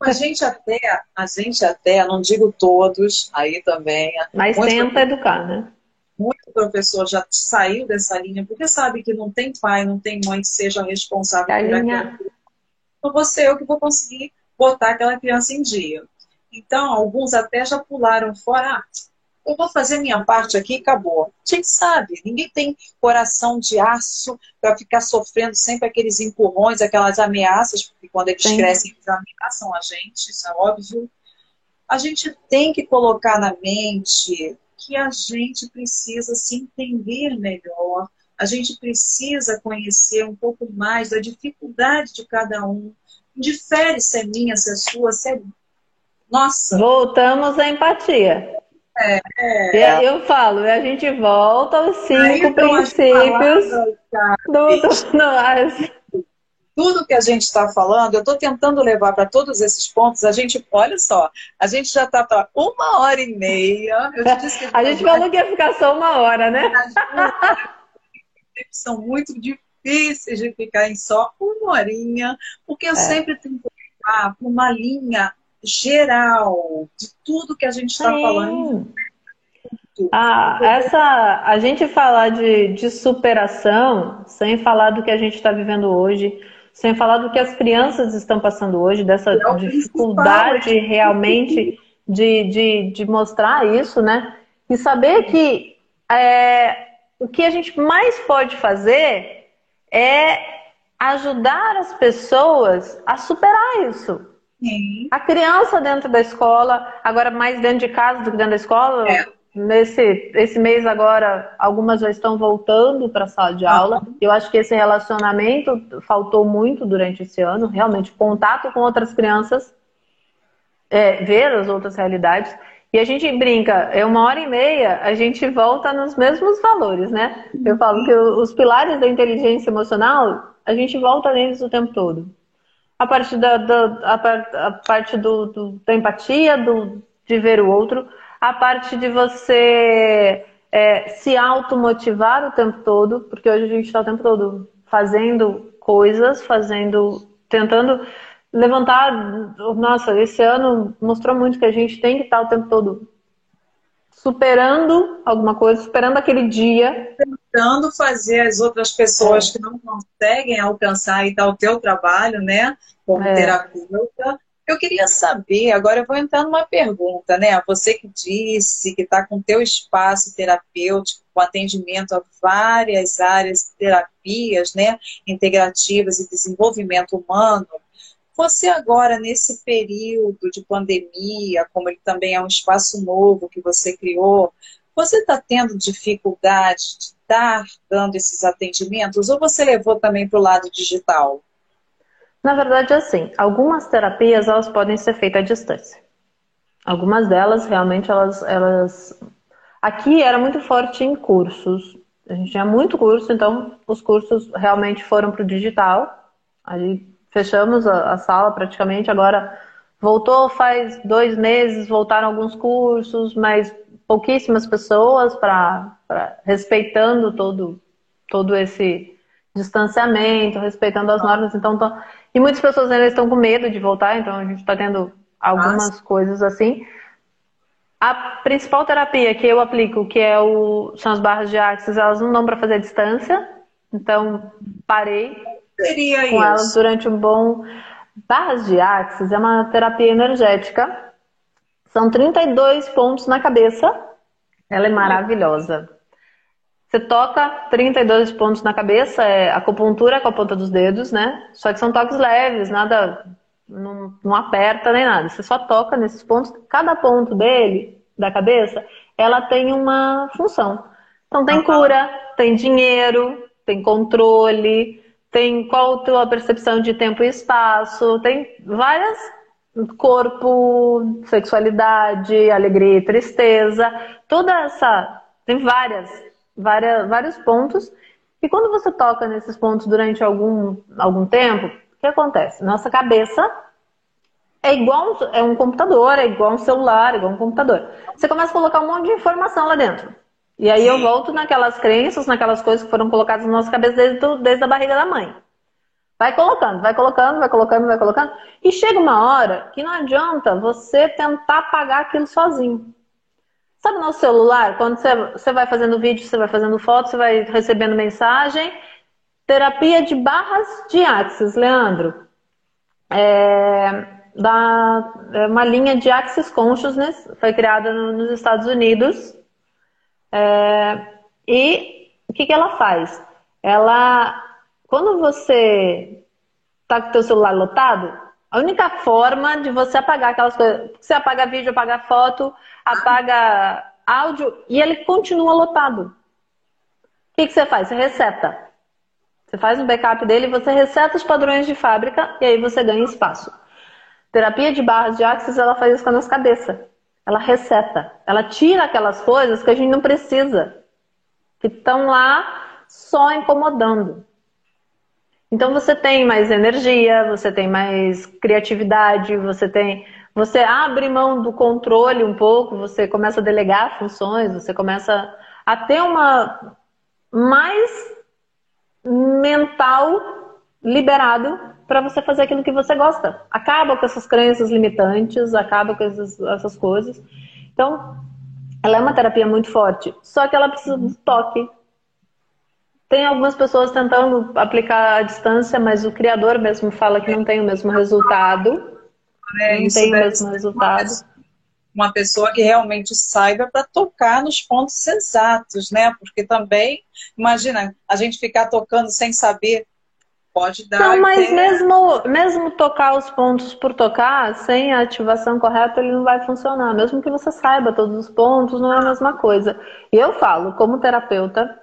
A: A gente até, a gente até, não digo todos, aí também.
B: Mas tenta educar, né?
A: Muito professor já saiu dessa linha, porque sabe que não tem pai, não tem mãe que seja responsável
B: a por linha... aquilo.
A: Então você eu que vou conseguir botar aquela criança em dia. Então, alguns até já pularam fora. Ah, eu vou fazer minha parte aqui e acabou. A gente sabe, ninguém tem coração de aço para ficar sofrendo sempre aqueles empurrões, aquelas ameaças, porque quando eles crescem, eles ameaçam a gente, isso é óbvio. A gente tem que colocar na mente que a gente precisa se entender melhor, a gente precisa conhecer um pouco mais da dificuldade de cada um. Difere se é minha, se é sua, se é. Nossa!
B: Voltamos à empatia. É, é. Eu falo, a gente volta aos cinco princípios do, <laughs> do,
A: Tudo que a gente está falando, eu estou tentando levar para todos esses pontos. A gente, olha só, a gente já está para uma hora e meia. <laughs>
B: a gente falou que ia ficar só uma hora, né? <laughs>
A: São muito difíceis de ficar em só uma horinha, porque eu é. sempre tenho que levar para uma linha geral de tudo que a gente está falando.
B: Ah, essa, a gente falar de, de superação, sem falar do que a gente está vivendo hoje, sem falar do que as crianças estão passando hoje, dessa é dificuldade realmente de, de, de mostrar isso, né? E saber que é, o que a gente mais pode fazer é ajudar as pessoas a superar isso. Sim. A criança dentro da escola, agora mais dentro de casa do que dentro da escola. É. Nesse esse mês agora, algumas já estão voltando para a sala de aula. Uhum. Eu acho que esse relacionamento faltou muito durante esse ano, realmente, contato com outras crianças, é, ver as outras realidades. E a gente brinca, é uma hora e meia, a gente volta nos mesmos valores, né? Eu falo que os pilares da inteligência emocional, a gente volta neles o tempo todo a parte da, da a, a parte do, do, da empatia, do, de ver o outro, a parte de você é, se automotivar o tempo todo, porque hoje a gente está o tempo todo fazendo coisas, fazendo, tentando levantar. Nossa, esse ano mostrou muito que a gente tem que estar o tempo todo superando alguma coisa, superando aquele dia.
A: Tentando fazer as outras pessoas é. que não conseguem alcançar e tal o teu trabalho, né? Como é. terapeuta. Eu queria saber, agora eu vou entrar numa pergunta, né? Você que disse que está com teu espaço terapêutico, com atendimento a várias áreas de terapias, né? Integrativas e desenvolvimento humano. Você agora, nesse período de pandemia, como ele também é um espaço novo que você criou, você está tendo dificuldade de estar dando esses atendimentos ou você levou também para o lado digital?
B: Na verdade, assim, algumas terapias elas podem ser feitas à distância. Algumas delas realmente elas, elas... aqui era muito forte em cursos A gente tinha muito curso, então os cursos realmente foram para o digital. Aí fechamos a, a sala praticamente. Agora voltou faz dois meses, voltaram alguns cursos, mas pouquíssimas pessoas para respeitando todo, todo esse distanciamento, respeitando as normas. Então, tô, e muitas pessoas ainda estão com medo de voltar, então a gente está tendo algumas Nossa. coisas assim. A principal terapia que eu aplico, que é o, são as barras de axis, elas não dão para fazer distância. Então, parei
A: Seria
B: com isso. elas durante um bom. Barras de axis é uma terapia energética. São 32 pontos na cabeça. Ela é maravilhosa. Você toca 32 pontos na cabeça, é acupuntura com a ponta dos dedos, né? Só que são toques leves, nada não, não aperta nem nada. Você só toca nesses pontos. Cada ponto dele, da cabeça, ela tem uma função. Então tem cura, tem dinheiro, tem controle, tem qual a tua percepção de tempo e espaço, tem várias corpo, sexualidade, alegria e tristeza, toda essa tem várias, várias vários pontos. E quando você toca nesses pontos durante algum algum tempo, o que acontece? Nossa cabeça é igual é um computador, é igual um celular, é igual um computador. Você começa a colocar um monte de informação lá dentro. E aí Sim. eu volto naquelas crenças, naquelas coisas que foram colocadas na nossa cabeça desde, desde a barriga da mãe. Vai colocando, vai colocando, vai colocando, vai colocando. E chega uma hora que não adianta você tentar apagar aquilo sozinho. Sabe no celular, quando você, você vai fazendo vídeo, você vai fazendo foto, você vai recebendo mensagem, Terapia de barras de axis, Leandro. É, da, é uma linha de Axis Consciousness, foi criada no, nos Estados Unidos. É, e o que, que ela faz? Ela, quando você está com o seu celular lotado, a única forma de você apagar aquelas coisas, você apaga vídeo, apaga foto, apaga áudio e ele continua lotado. O que, que você faz? Você reseta. Você faz um backup dele, você reseta os padrões de fábrica e aí você ganha espaço. Terapia de barras de axis, ela faz isso com a nossa cabeça. Ela reseta. Ela tira aquelas coisas que a gente não precisa, que estão lá só incomodando. Então você tem mais energia, você tem mais criatividade, você tem, você abre mão do controle um pouco, você começa a delegar funções, você começa a ter uma mais mental liberado para você fazer aquilo que você gosta. Acaba com essas crenças limitantes, acaba com essas, essas coisas. Então, ela é uma terapia muito forte, só que ela precisa do toque. Tem algumas pessoas tentando aplicar à distância, mas o criador mesmo fala que não tem o mesmo resultado. É, não tem o mesmo resultado
A: uma pessoa que realmente saiba para tocar nos pontos exatos, né? Porque também, imagina, a gente ficar tocando sem saber, pode dar.
B: Não, mas mesmo, mesmo tocar os pontos por tocar, sem a ativação correta, ele não vai funcionar. Mesmo que você saiba todos os pontos, não é a mesma coisa. E eu falo, como terapeuta,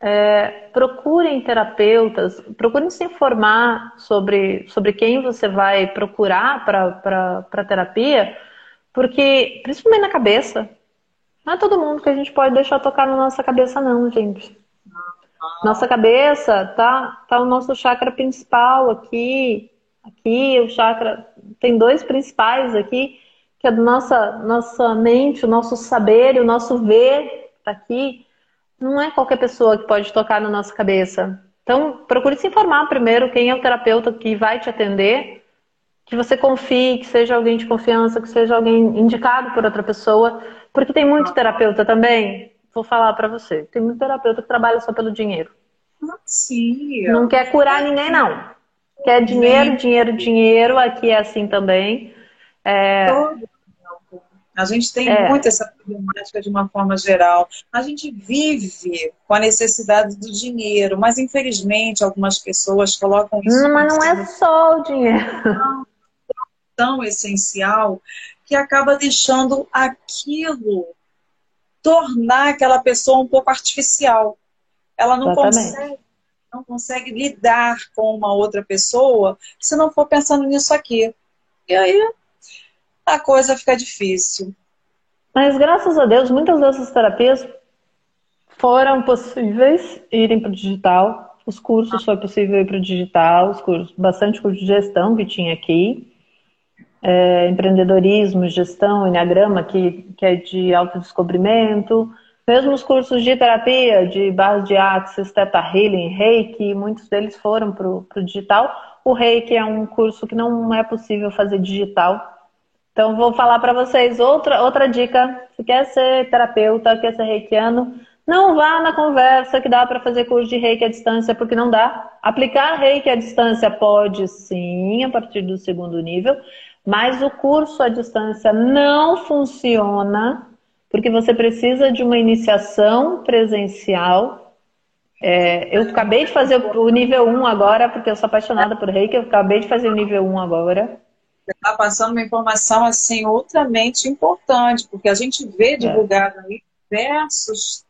B: é, procurem terapeutas, procurem se informar sobre, sobre quem você vai procurar para terapia porque, principalmente na cabeça, não é todo mundo que a gente pode deixar tocar na nossa cabeça, não, gente. Nossa cabeça tá, tá o nosso chakra principal aqui. Aqui, o chakra. Tem dois principais aqui, que é a nossa, nossa mente, o nosso saber e o nosso ver, tá aqui. Não é qualquer pessoa que pode tocar na nossa cabeça. Então, procure se informar primeiro quem é o terapeuta que vai te atender que você confie, que seja alguém de confiança, que seja alguém indicado por outra pessoa, porque tem muito terapeuta também. Vou falar para você, tem muito terapeuta que trabalha só pelo dinheiro.
A: Sim.
B: Não quer curar ninguém não. Quer dinheiro, dinheiro, dinheiro. Aqui é assim também. É...
A: A gente tem é. muito essa problemática de uma forma geral. A gente vive com a necessidade do dinheiro, mas infelizmente algumas pessoas colocam isso.
B: Não, mas não é só o dinheiro. Não, <laughs>
A: tão essencial que acaba deixando aquilo tornar aquela pessoa um pouco artificial. Ela não consegue, não consegue lidar com uma outra pessoa se não for pensando nisso aqui. E aí a coisa fica difícil.
B: Mas graças a Deus, muitas dessas terapias foram possíveis irem para o digital. Os cursos foi possível ir para o digital, os cursos, bastante curso de gestão que tinha aqui. É, empreendedorismo, gestão, enneagrama, que, que é de autodescobrimento. Mesmo os cursos de terapia, de base de Axis, Theta Healing, Reiki, muitos deles foram para o digital. O Reiki é um curso que não é possível fazer digital. Então, vou falar para vocês outra, outra dica. Se quer ser terapeuta, quer ser reikiano, não vá na conversa que dá para fazer curso de reiki à distância, porque não dá. Aplicar reiki à distância pode sim, a partir do segundo nível, mas o curso à distância não funciona, porque você precisa de uma iniciação presencial. É, eu acabei de fazer o nível 1 agora, porque eu sou apaixonada por reiki, eu acabei de fazer o nível 1 agora.
A: Você está passando uma informação assim, outramente importante, porque a gente vê é. divulgado aí diversos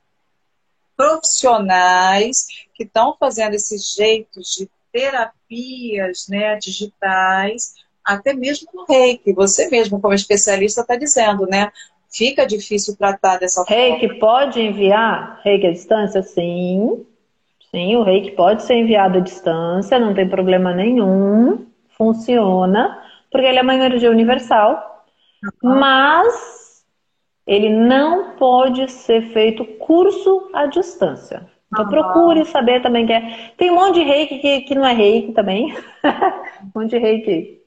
A: profissionais que estão fazendo esses jeitos de terapias né, digitais, até mesmo no reiki. Você mesmo, como especialista, está dizendo, né? Fica difícil tratar dessa
B: forma. Reiki pode enviar reiki à distância? Sim. Sim, o reiki pode ser enviado à distância, não tem problema nenhum. Funciona, porque ele é uma energia universal. Uhum. Mas ele não pode ser feito curso à distância. Então procure saber também que é. Tem um monte de reiki que, que não é reiki também. <laughs> um monte de reiki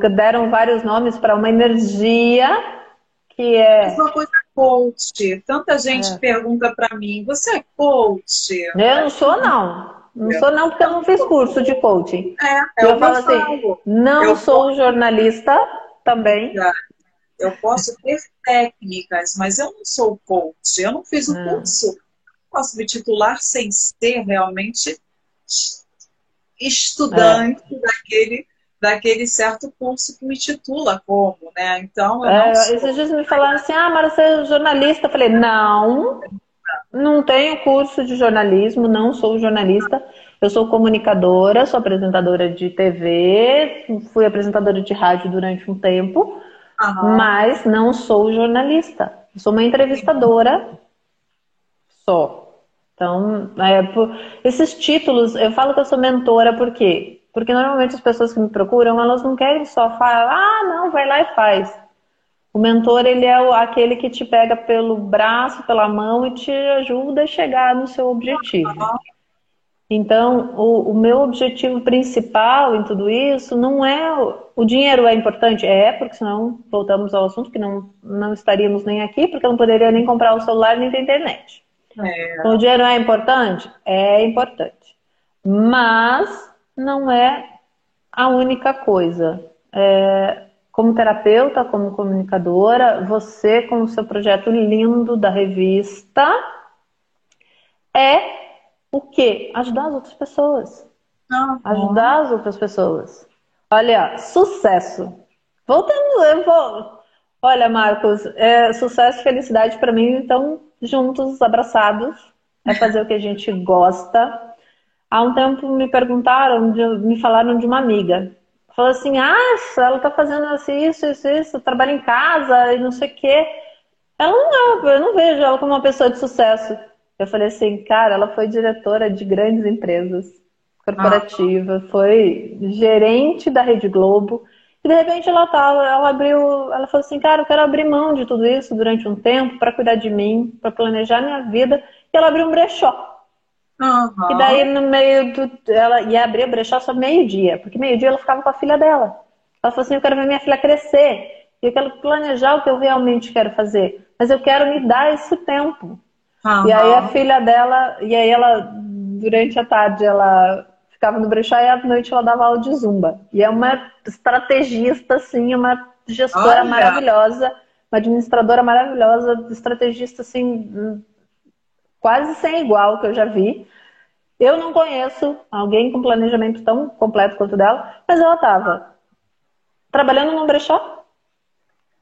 B: que deram vários nomes para uma energia que é.
A: Uma coisa coach. Tanta gente é. pergunta para mim: você é coach?
B: Eu não sou, não. Não sou, não, porque eu não fiz curso de coaching.
A: É,
B: eu, eu falo assim: não eu sou jornalista também.
A: Eu posso ter técnicas, mas eu não sou coach, eu não fiz o é. curso. Posso me titular sem ser realmente estudante é. daquele, daquele certo curso que me titula como, né? Então, eu é,
B: sou... Esses dias me falaram assim, ah, mas você é jornalista. Eu falei, não, não tenho curso de jornalismo, não sou jornalista. Eu sou comunicadora, sou apresentadora de TV, fui apresentadora de rádio durante um tempo. Uhum. Mas não sou jornalista. Sou uma entrevistadora só. Então, é, por, esses títulos, eu falo que eu sou mentora por quê? Porque normalmente as pessoas que me procuram, elas não querem só falar, ah, não, vai lá e faz. O mentor, ele é aquele que te pega pelo braço, pela mão e te ajuda a chegar no seu objetivo. Então, o, o, meu objetivo principal em tudo isso não é. O dinheiro é importante? É, porque senão voltamos ao assunto que não, não estaríamos nem aqui, porque eu não poderia nem comprar o celular nem ter internet. É. Então, o dinheiro é importante? É importante. Mas não é a única coisa. É, como terapeuta, como comunicadora, você, com o seu projeto lindo da revista, é o quê? Ajudar as outras pessoas. Uhum. Ajudar as outras pessoas. Olha, sucesso. Voltando, eu vou. Olha, Marcos, é, sucesso e felicidade para mim estão juntos, abraçados. É fazer o que a gente gosta. Há um tempo me perguntaram, me falaram de uma amiga. Falou assim: ah, ela tá fazendo isso, isso, isso, trabalha em casa e não sei o quê. Ela não é, eu não vejo ela como uma pessoa de sucesso. Eu falei assim, cara, ela foi diretora de grandes empresas corporativas, ah. foi gerente da Rede Globo. E de repente ela tava, ela abriu, ela falou assim, cara, eu quero abrir mão de tudo isso durante um tempo para cuidar de mim, para planejar minha vida. E ela abriu um brechó. Uhum. E daí no meio do. Ela ia abrir o brechó só meio-dia, porque meio-dia ela ficava com a filha dela. Ela falou assim: eu quero ver minha filha crescer. E eu quero planejar o que eu realmente quero fazer. Mas eu quero me dar esse tempo. Uhum. E aí a filha dela, e aí ela, durante a tarde, ela ficava no brechó e à noite ela dava aula de zumba. E é uma estrategista, assim, uma gestora Olha. maravilhosa, uma administradora maravilhosa, estrategista, assim, quase sem igual que eu já vi. Eu não conheço alguém com planejamento tão completo quanto dela, mas ela estava trabalhando num brechó,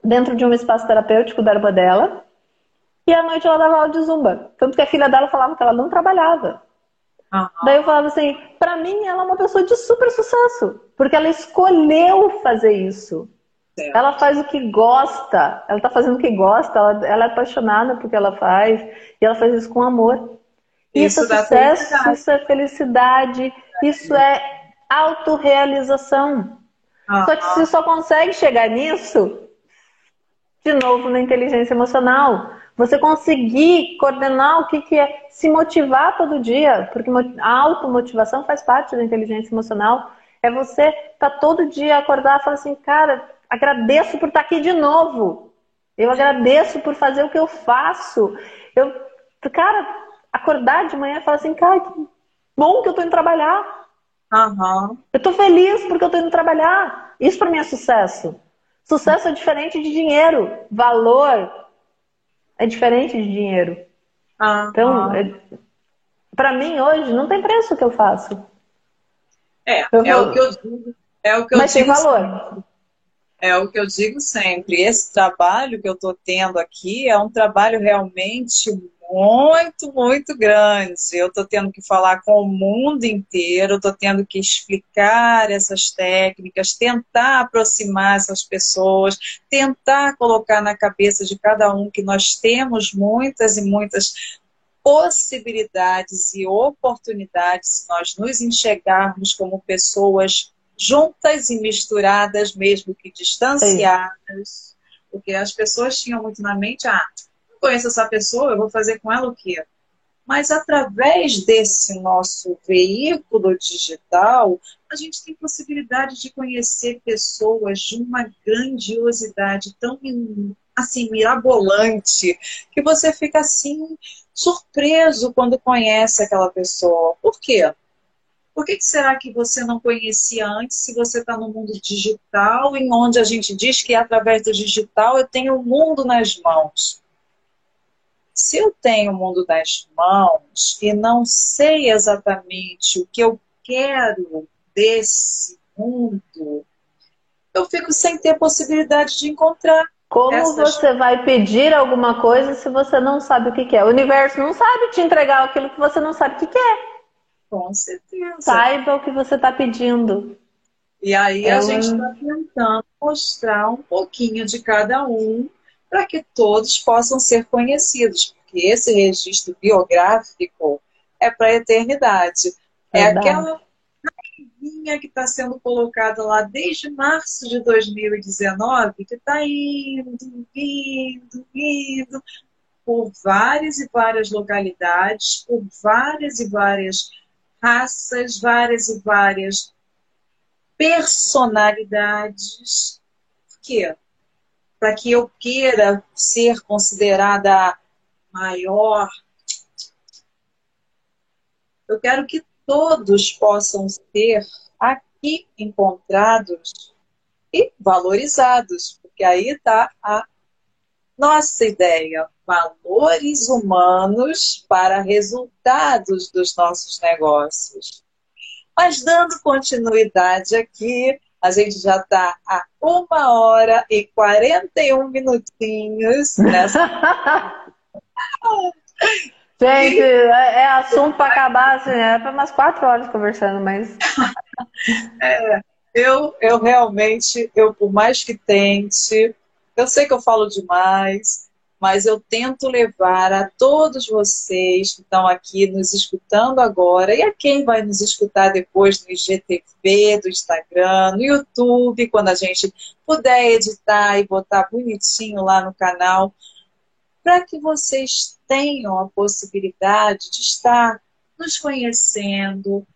B: dentro de um espaço terapêutico da irmã dela, e à noite ela dava aula de zumba. Tanto que a filha dela falava que ela não trabalhava. Uhum. Daí eu falava assim, pra mim ela é uma pessoa de super sucesso. Porque ela escolheu fazer isso. certo. ela faz o que gosta, ela está fazendo o que gosta, ela, ela, é apaixonada porque ela faz, e ela faz isso com amor. Isso, isso é sucesso, isso é felicidade, isso é autorrealização. Uhum. Só que você só consegue chegar nisso, de novo, na inteligência emocional. Você conseguir coordenar o que, que é se motivar todo dia, porque a automotivação faz parte da inteligência emocional. É você estar tá todo dia acordar e falar assim, cara, agradeço por estar tá aqui de novo. Eu agradeço por fazer o que eu faço. Eu, cara, acordar de manhã e falar assim, cara, que bom que eu tô indo trabalhar.
A: Uhum.
B: Eu tô feliz porque eu tô indo trabalhar. Isso para mim é sucesso. Sucesso é diferente de dinheiro. Valor é diferente de dinheiro.
A: Uhum.
B: Então, é, para mim hoje não tem preço o que eu faço.
A: É, eu é o que eu digo. É o que eu
B: Mas
A: digo
B: tem valor.
A: É o que eu digo sempre. Esse trabalho que eu estou tendo aqui é um trabalho realmente muito, muito grande. Eu estou tendo que falar com o mundo inteiro, estou tendo que explicar essas técnicas, tentar aproximar essas pessoas, tentar colocar na cabeça de cada um que nós temos muitas e muitas possibilidades e oportunidades se nós nos enxergarmos como pessoas juntas e misturadas, mesmo que distanciadas. Porque as pessoas tinham muito na mente, ah, conheço essa pessoa, eu vou fazer com ela o quê? Mas através desse nosso veículo digital, a gente tem possibilidade de conhecer pessoas de uma grandiosidade tão assim mirabolante que você fica assim surpreso quando conhece aquela pessoa. Por quê? Por que, que será que você não conhecia antes se você está no mundo digital, em onde a gente diz que através do digital eu tenho o mundo nas mãos? Se eu tenho o mundo nas mãos e não sei exatamente o que eu quero desse mundo, eu fico sem ter possibilidade de encontrar.
B: Como essas... você vai pedir alguma coisa se você não sabe o que quer? O universo não sabe te entregar aquilo que você não sabe o que quer.
A: Com certeza.
B: Saiba o que você está pedindo.
A: E aí é a gente está tentando mostrar um pouquinho de cada um para que todos possam ser conhecidos, porque esse registro biográfico é para a eternidade. É Verdade. aquela raivinha que está sendo colocada lá desde março de 2019, que está indo, indo, indo por várias e várias localidades, por várias e várias raças, várias e várias personalidades. Por quê? Para que eu queira ser considerada maior. Eu quero que todos possam ser aqui encontrados e valorizados, porque aí está a nossa ideia, valores humanos para resultados dos nossos negócios. Mas dando continuidade aqui, a gente já está a uma hora e 41 minutinhos nessa. <laughs>
B: gente, é, é assunto para acabar, assim, é para umas quatro horas conversando, mas. <laughs>
A: é, eu, eu realmente, eu por mais que tente, eu sei que eu falo demais, mas eu tento levar a todos vocês que estão aqui nos escutando agora e a quem vai nos escutar depois no IGTV, do Instagram, no YouTube, quando a gente puder editar e botar bonitinho lá no canal, para que vocês tenham a possibilidade de estar nos conhecendo,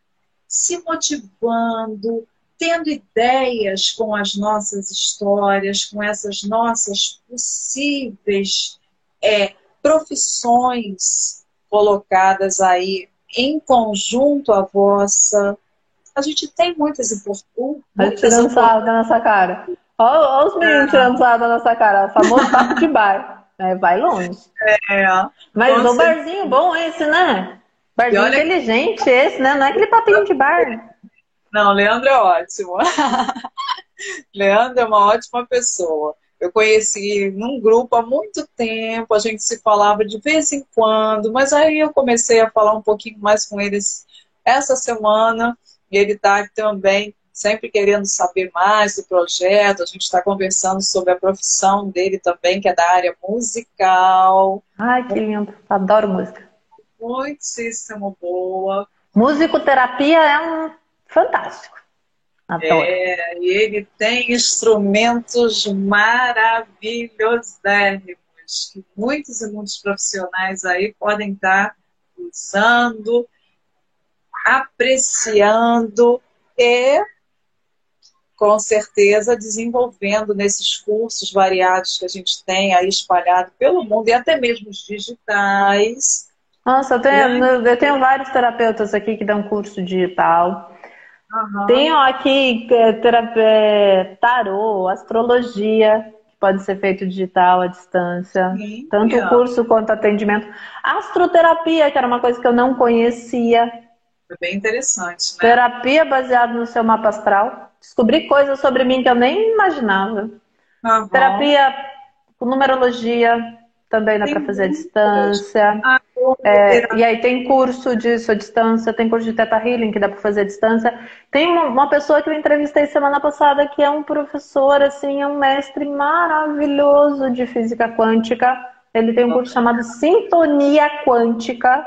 A: se motivando, tendo ideias com as nossas histórias, com essas nossas possíveis é, profissões colocadas aí em conjunto à vossa. A gente tem muitas importâncias.
B: Tirando sarro da nossa cara. Olha os meninos é. tirando sarro da nossa cara. O famoso papo de bar. É, vai longe.
A: É.
B: Mas um barzinho bom esse, né? Barzinho olha... inteligente esse, né? Não é aquele papinho de bar.
A: Não, Leandro é ótimo. <laughs> Leandro é uma ótima pessoa. Eu conheci num grupo há muito tempo, a gente se falava de vez em quando, mas aí eu comecei a falar um pouquinho mais com eles essa semana, e ele está também sempre querendo saber mais do projeto. A gente está conversando sobre a profissão dele também, que é da área musical.
B: Ai, que lindo. Adoro música.
A: Muitíssimo boa.
B: Musicoterapia é um fantástico.
A: Adoro. É, e ele tem instrumentos maravilhosos que muitos e muitos profissionais aí podem estar usando, apreciando e com certeza desenvolvendo nesses cursos variados que a gente tem aí espalhado pelo mundo e até mesmo os digitais.
B: Nossa, eu tenho, eu tenho vários terapeutas aqui que dão curso digital. Uhum. Tenho aqui é, tarô, astrologia, que pode ser feito digital à distância. Sim, tanto o curso quanto atendimento. Astroterapia, que era uma coisa que eu não conhecia.
A: É bem interessante, né?
B: Terapia baseada no seu mapa astral. Descobri coisas sobre mim que eu nem imaginava. Uhum. Terapia com numerologia, também dá para fazer à distância. Ah, é, e aí tem curso disso à distância, tem curso de Teta Healing que dá para fazer à distância. Tem uma pessoa que eu entrevistei semana passada que é um professor, assim, é um mestre maravilhoso de física quântica. Ele tem um curso chamado Sintonia Quântica.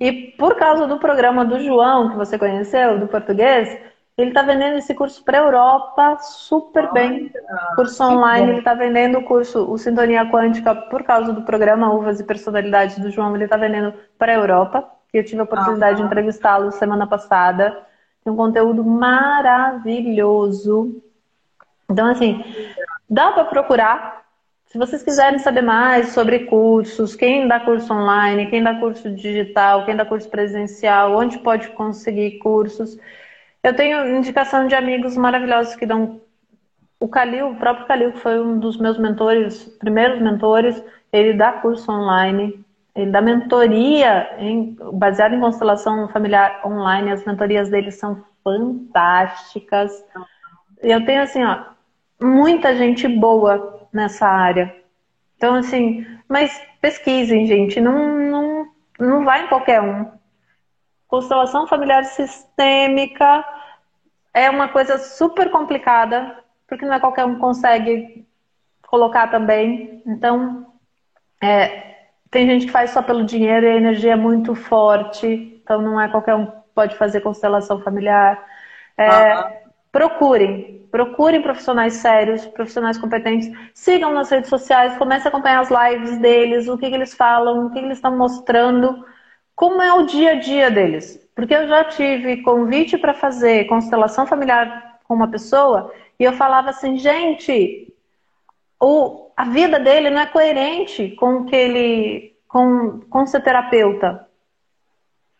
B: E por causa do programa do João, que você conheceu, do português, ele está vendendo esse curso para a Europa super bem. Curso online, ele está vendendo o curso, o Sintonia Quântica, por causa do programa Uvas e Personalidades do João, ele está vendendo para a Europa. E eu tive a oportunidade de entrevistá-lo semana passada. Tem um conteúdo maravilhoso. Então, assim, dá para procurar. Se vocês quiserem saber mais sobre cursos, quem dá curso online, quem dá curso digital, quem dá curso presencial, onde pode conseguir cursos. Eu tenho indicação de amigos maravilhosos que dão. O Calil, o próprio Calil, que foi um dos meus mentores, primeiros mentores, ele dá curso online, ele dá mentoria em, baseado em constelação familiar online. As mentorias dele são fantásticas. Eu tenho, assim, ó, muita gente boa nessa área. Então, assim, mas pesquisem, gente. Não, não, não vai em qualquer um. Constelação familiar sistêmica é uma coisa super complicada, porque não é qualquer um que consegue colocar também. Então, é, tem gente que faz só pelo dinheiro e a energia é muito forte, então não é qualquer um que pode fazer constelação familiar. É, Procurem, procurem profissionais sérios, profissionais competentes, sigam nas redes sociais, comecem a acompanhar as lives deles, o que, que eles falam, o que, que eles estão mostrando, como é o dia a dia deles. Porque eu já tive convite para fazer constelação familiar com uma pessoa e eu falava assim, gente, o, a vida dele não é coerente com que ele, com, com ser terapeuta.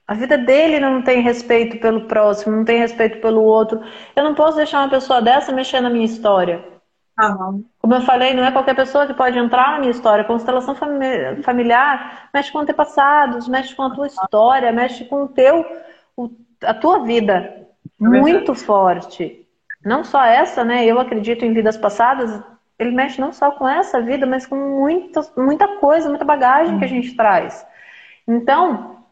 B: A vida dele não tem respeito pelo próximo, não tem respeito pelo outro. Eu não posso deixar uma pessoa dessa mexer na minha história. Uhum. Como eu falei, não é qualquer pessoa que pode entrar na minha história. Constelação familiar mexe com antepassados, mexe com a tua história, mexe com o teu, a tua vida. É muito forte. Não só essa, né? Eu acredito em vidas passadas. Ele mexe não só com essa vida, mas com muita, muita coisa, muita bagagem que a gente traz. Então,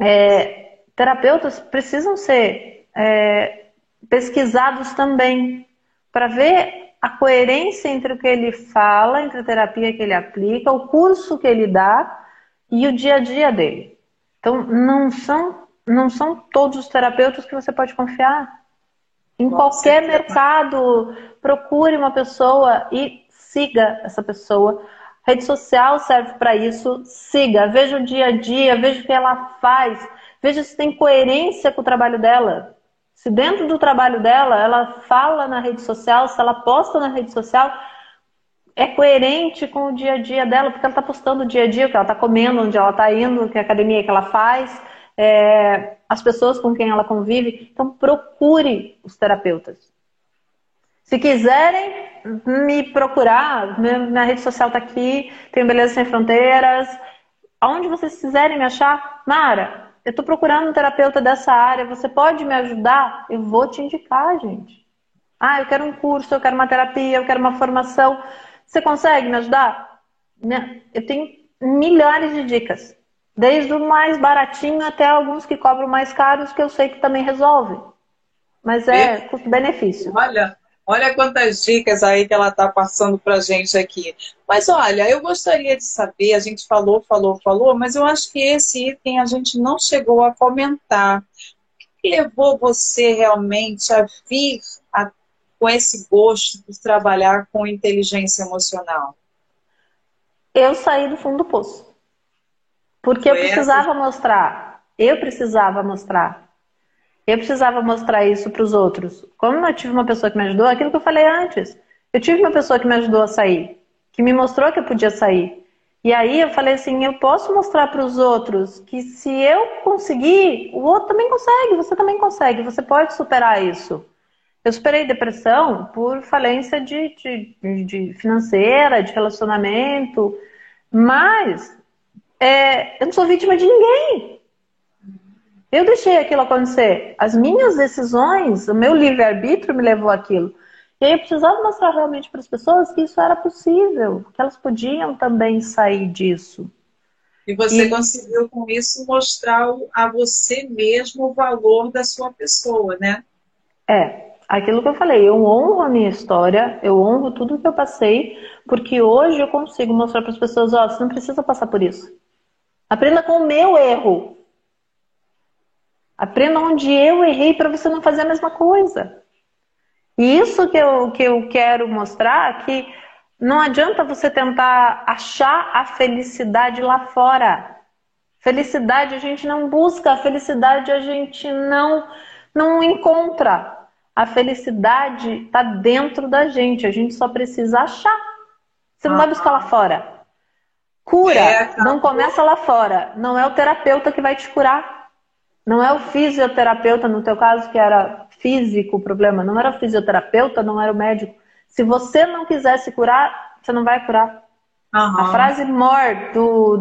B: é, terapeutas precisam ser é, pesquisados também para ver a coerência entre o que ele fala, entre a terapia que ele aplica, o curso que ele dá e o dia a dia dele. Então, não são, não são todos os terapeutas que você pode confiar. Em qualquer mercado, procure uma pessoa e siga essa pessoa. rede social serve para isso. Siga, veja o dia a dia, veja o que ela faz, veja se tem coerência com o trabalho dela. Se dentro do trabalho dela, ela fala na rede social, se ela posta na rede social, é coerente com o dia a dia dela, porque ela está postando o dia a dia, o que ela está comendo, onde ela está indo, que academia que ela faz, é, as pessoas com quem ela convive. Então, procure os terapeutas. Se quiserem me procurar, minha rede social está aqui, tem Beleza Sem Fronteiras. Aonde vocês quiserem me achar, Mara, eu estou procurando um terapeuta dessa área, você pode me ajudar? Eu vou te indicar, gente. Ah, eu quero um curso, eu quero uma terapia, eu quero uma formação. Você consegue me ajudar? Eu tenho milhares de dicas. Desde o mais baratinho até alguns que cobram mais caros, que eu sei que também resolve. Mas é custo-benefício.
A: Olha, olha quantas dicas aí que ela está passando para gente aqui. Mas olha, eu gostaria de saber, a gente falou, falou, falou, mas eu acho que esse item a gente não chegou a comentar. O que levou você realmente a vir a, com esse gosto de trabalhar com inteligência emocional?
B: Eu saí do fundo do poço. Porque Foi eu precisava essa? mostrar. Eu precisava mostrar eu precisava mostrar isso para os outros. Como eu tive uma pessoa que me ajudou, aquilo que eu falei antes. Eu tive uma pessoa que me ajudou a sair, que me mostrou que eu podia sair. E aí eu falei assim, eu posso mostrar para os outros que se eu conseguir, o outro também consegue, você também consegue, você pode superar isso. Eu superei depressão por falência de, de, de financeira, de relacionamento, mas é, eu não sou vítima de ninguém. Eu deixei aquilo acontecer. As minhas decisões, o meu livre-arbítrio me levou àquilo. E aí eu precisava mostrar realmente para as pessoas que isso era possível, que elas podiam também sair disso.
A: E você e... conseguiu com isso mostrar a você mesmo o valor da sua pessoa, né?
B: É, aquilo que eu falei, eu honro a minha história, eu honro tudo que eu passei, porque hoje eu consigo mostrar para as pessoas, ó, oh, você não precisa passar por isso. Aprenda com o meu erro. Aprenda onde eu errei para você não fazer a mesma coisa. E isso que eu, que eu quero mostrar que não adianta você tentar achar a felicidade lá fora. Felicidade a gente não busca, a felicidade a gente não, não encontra. A felicidade está dentro da gente, a gente só precisa achar. Você não vai buscar lá fora. Cura é, não começa lá fora. Não é o terapeuta que vai te curar. Não é o fisioterapeuta, no teu caso, que era físico o problema. Não era o fisioterapeuta, não era o médico. Se você não quiser se curar, você não vai curar. Uhum. A frase mor do,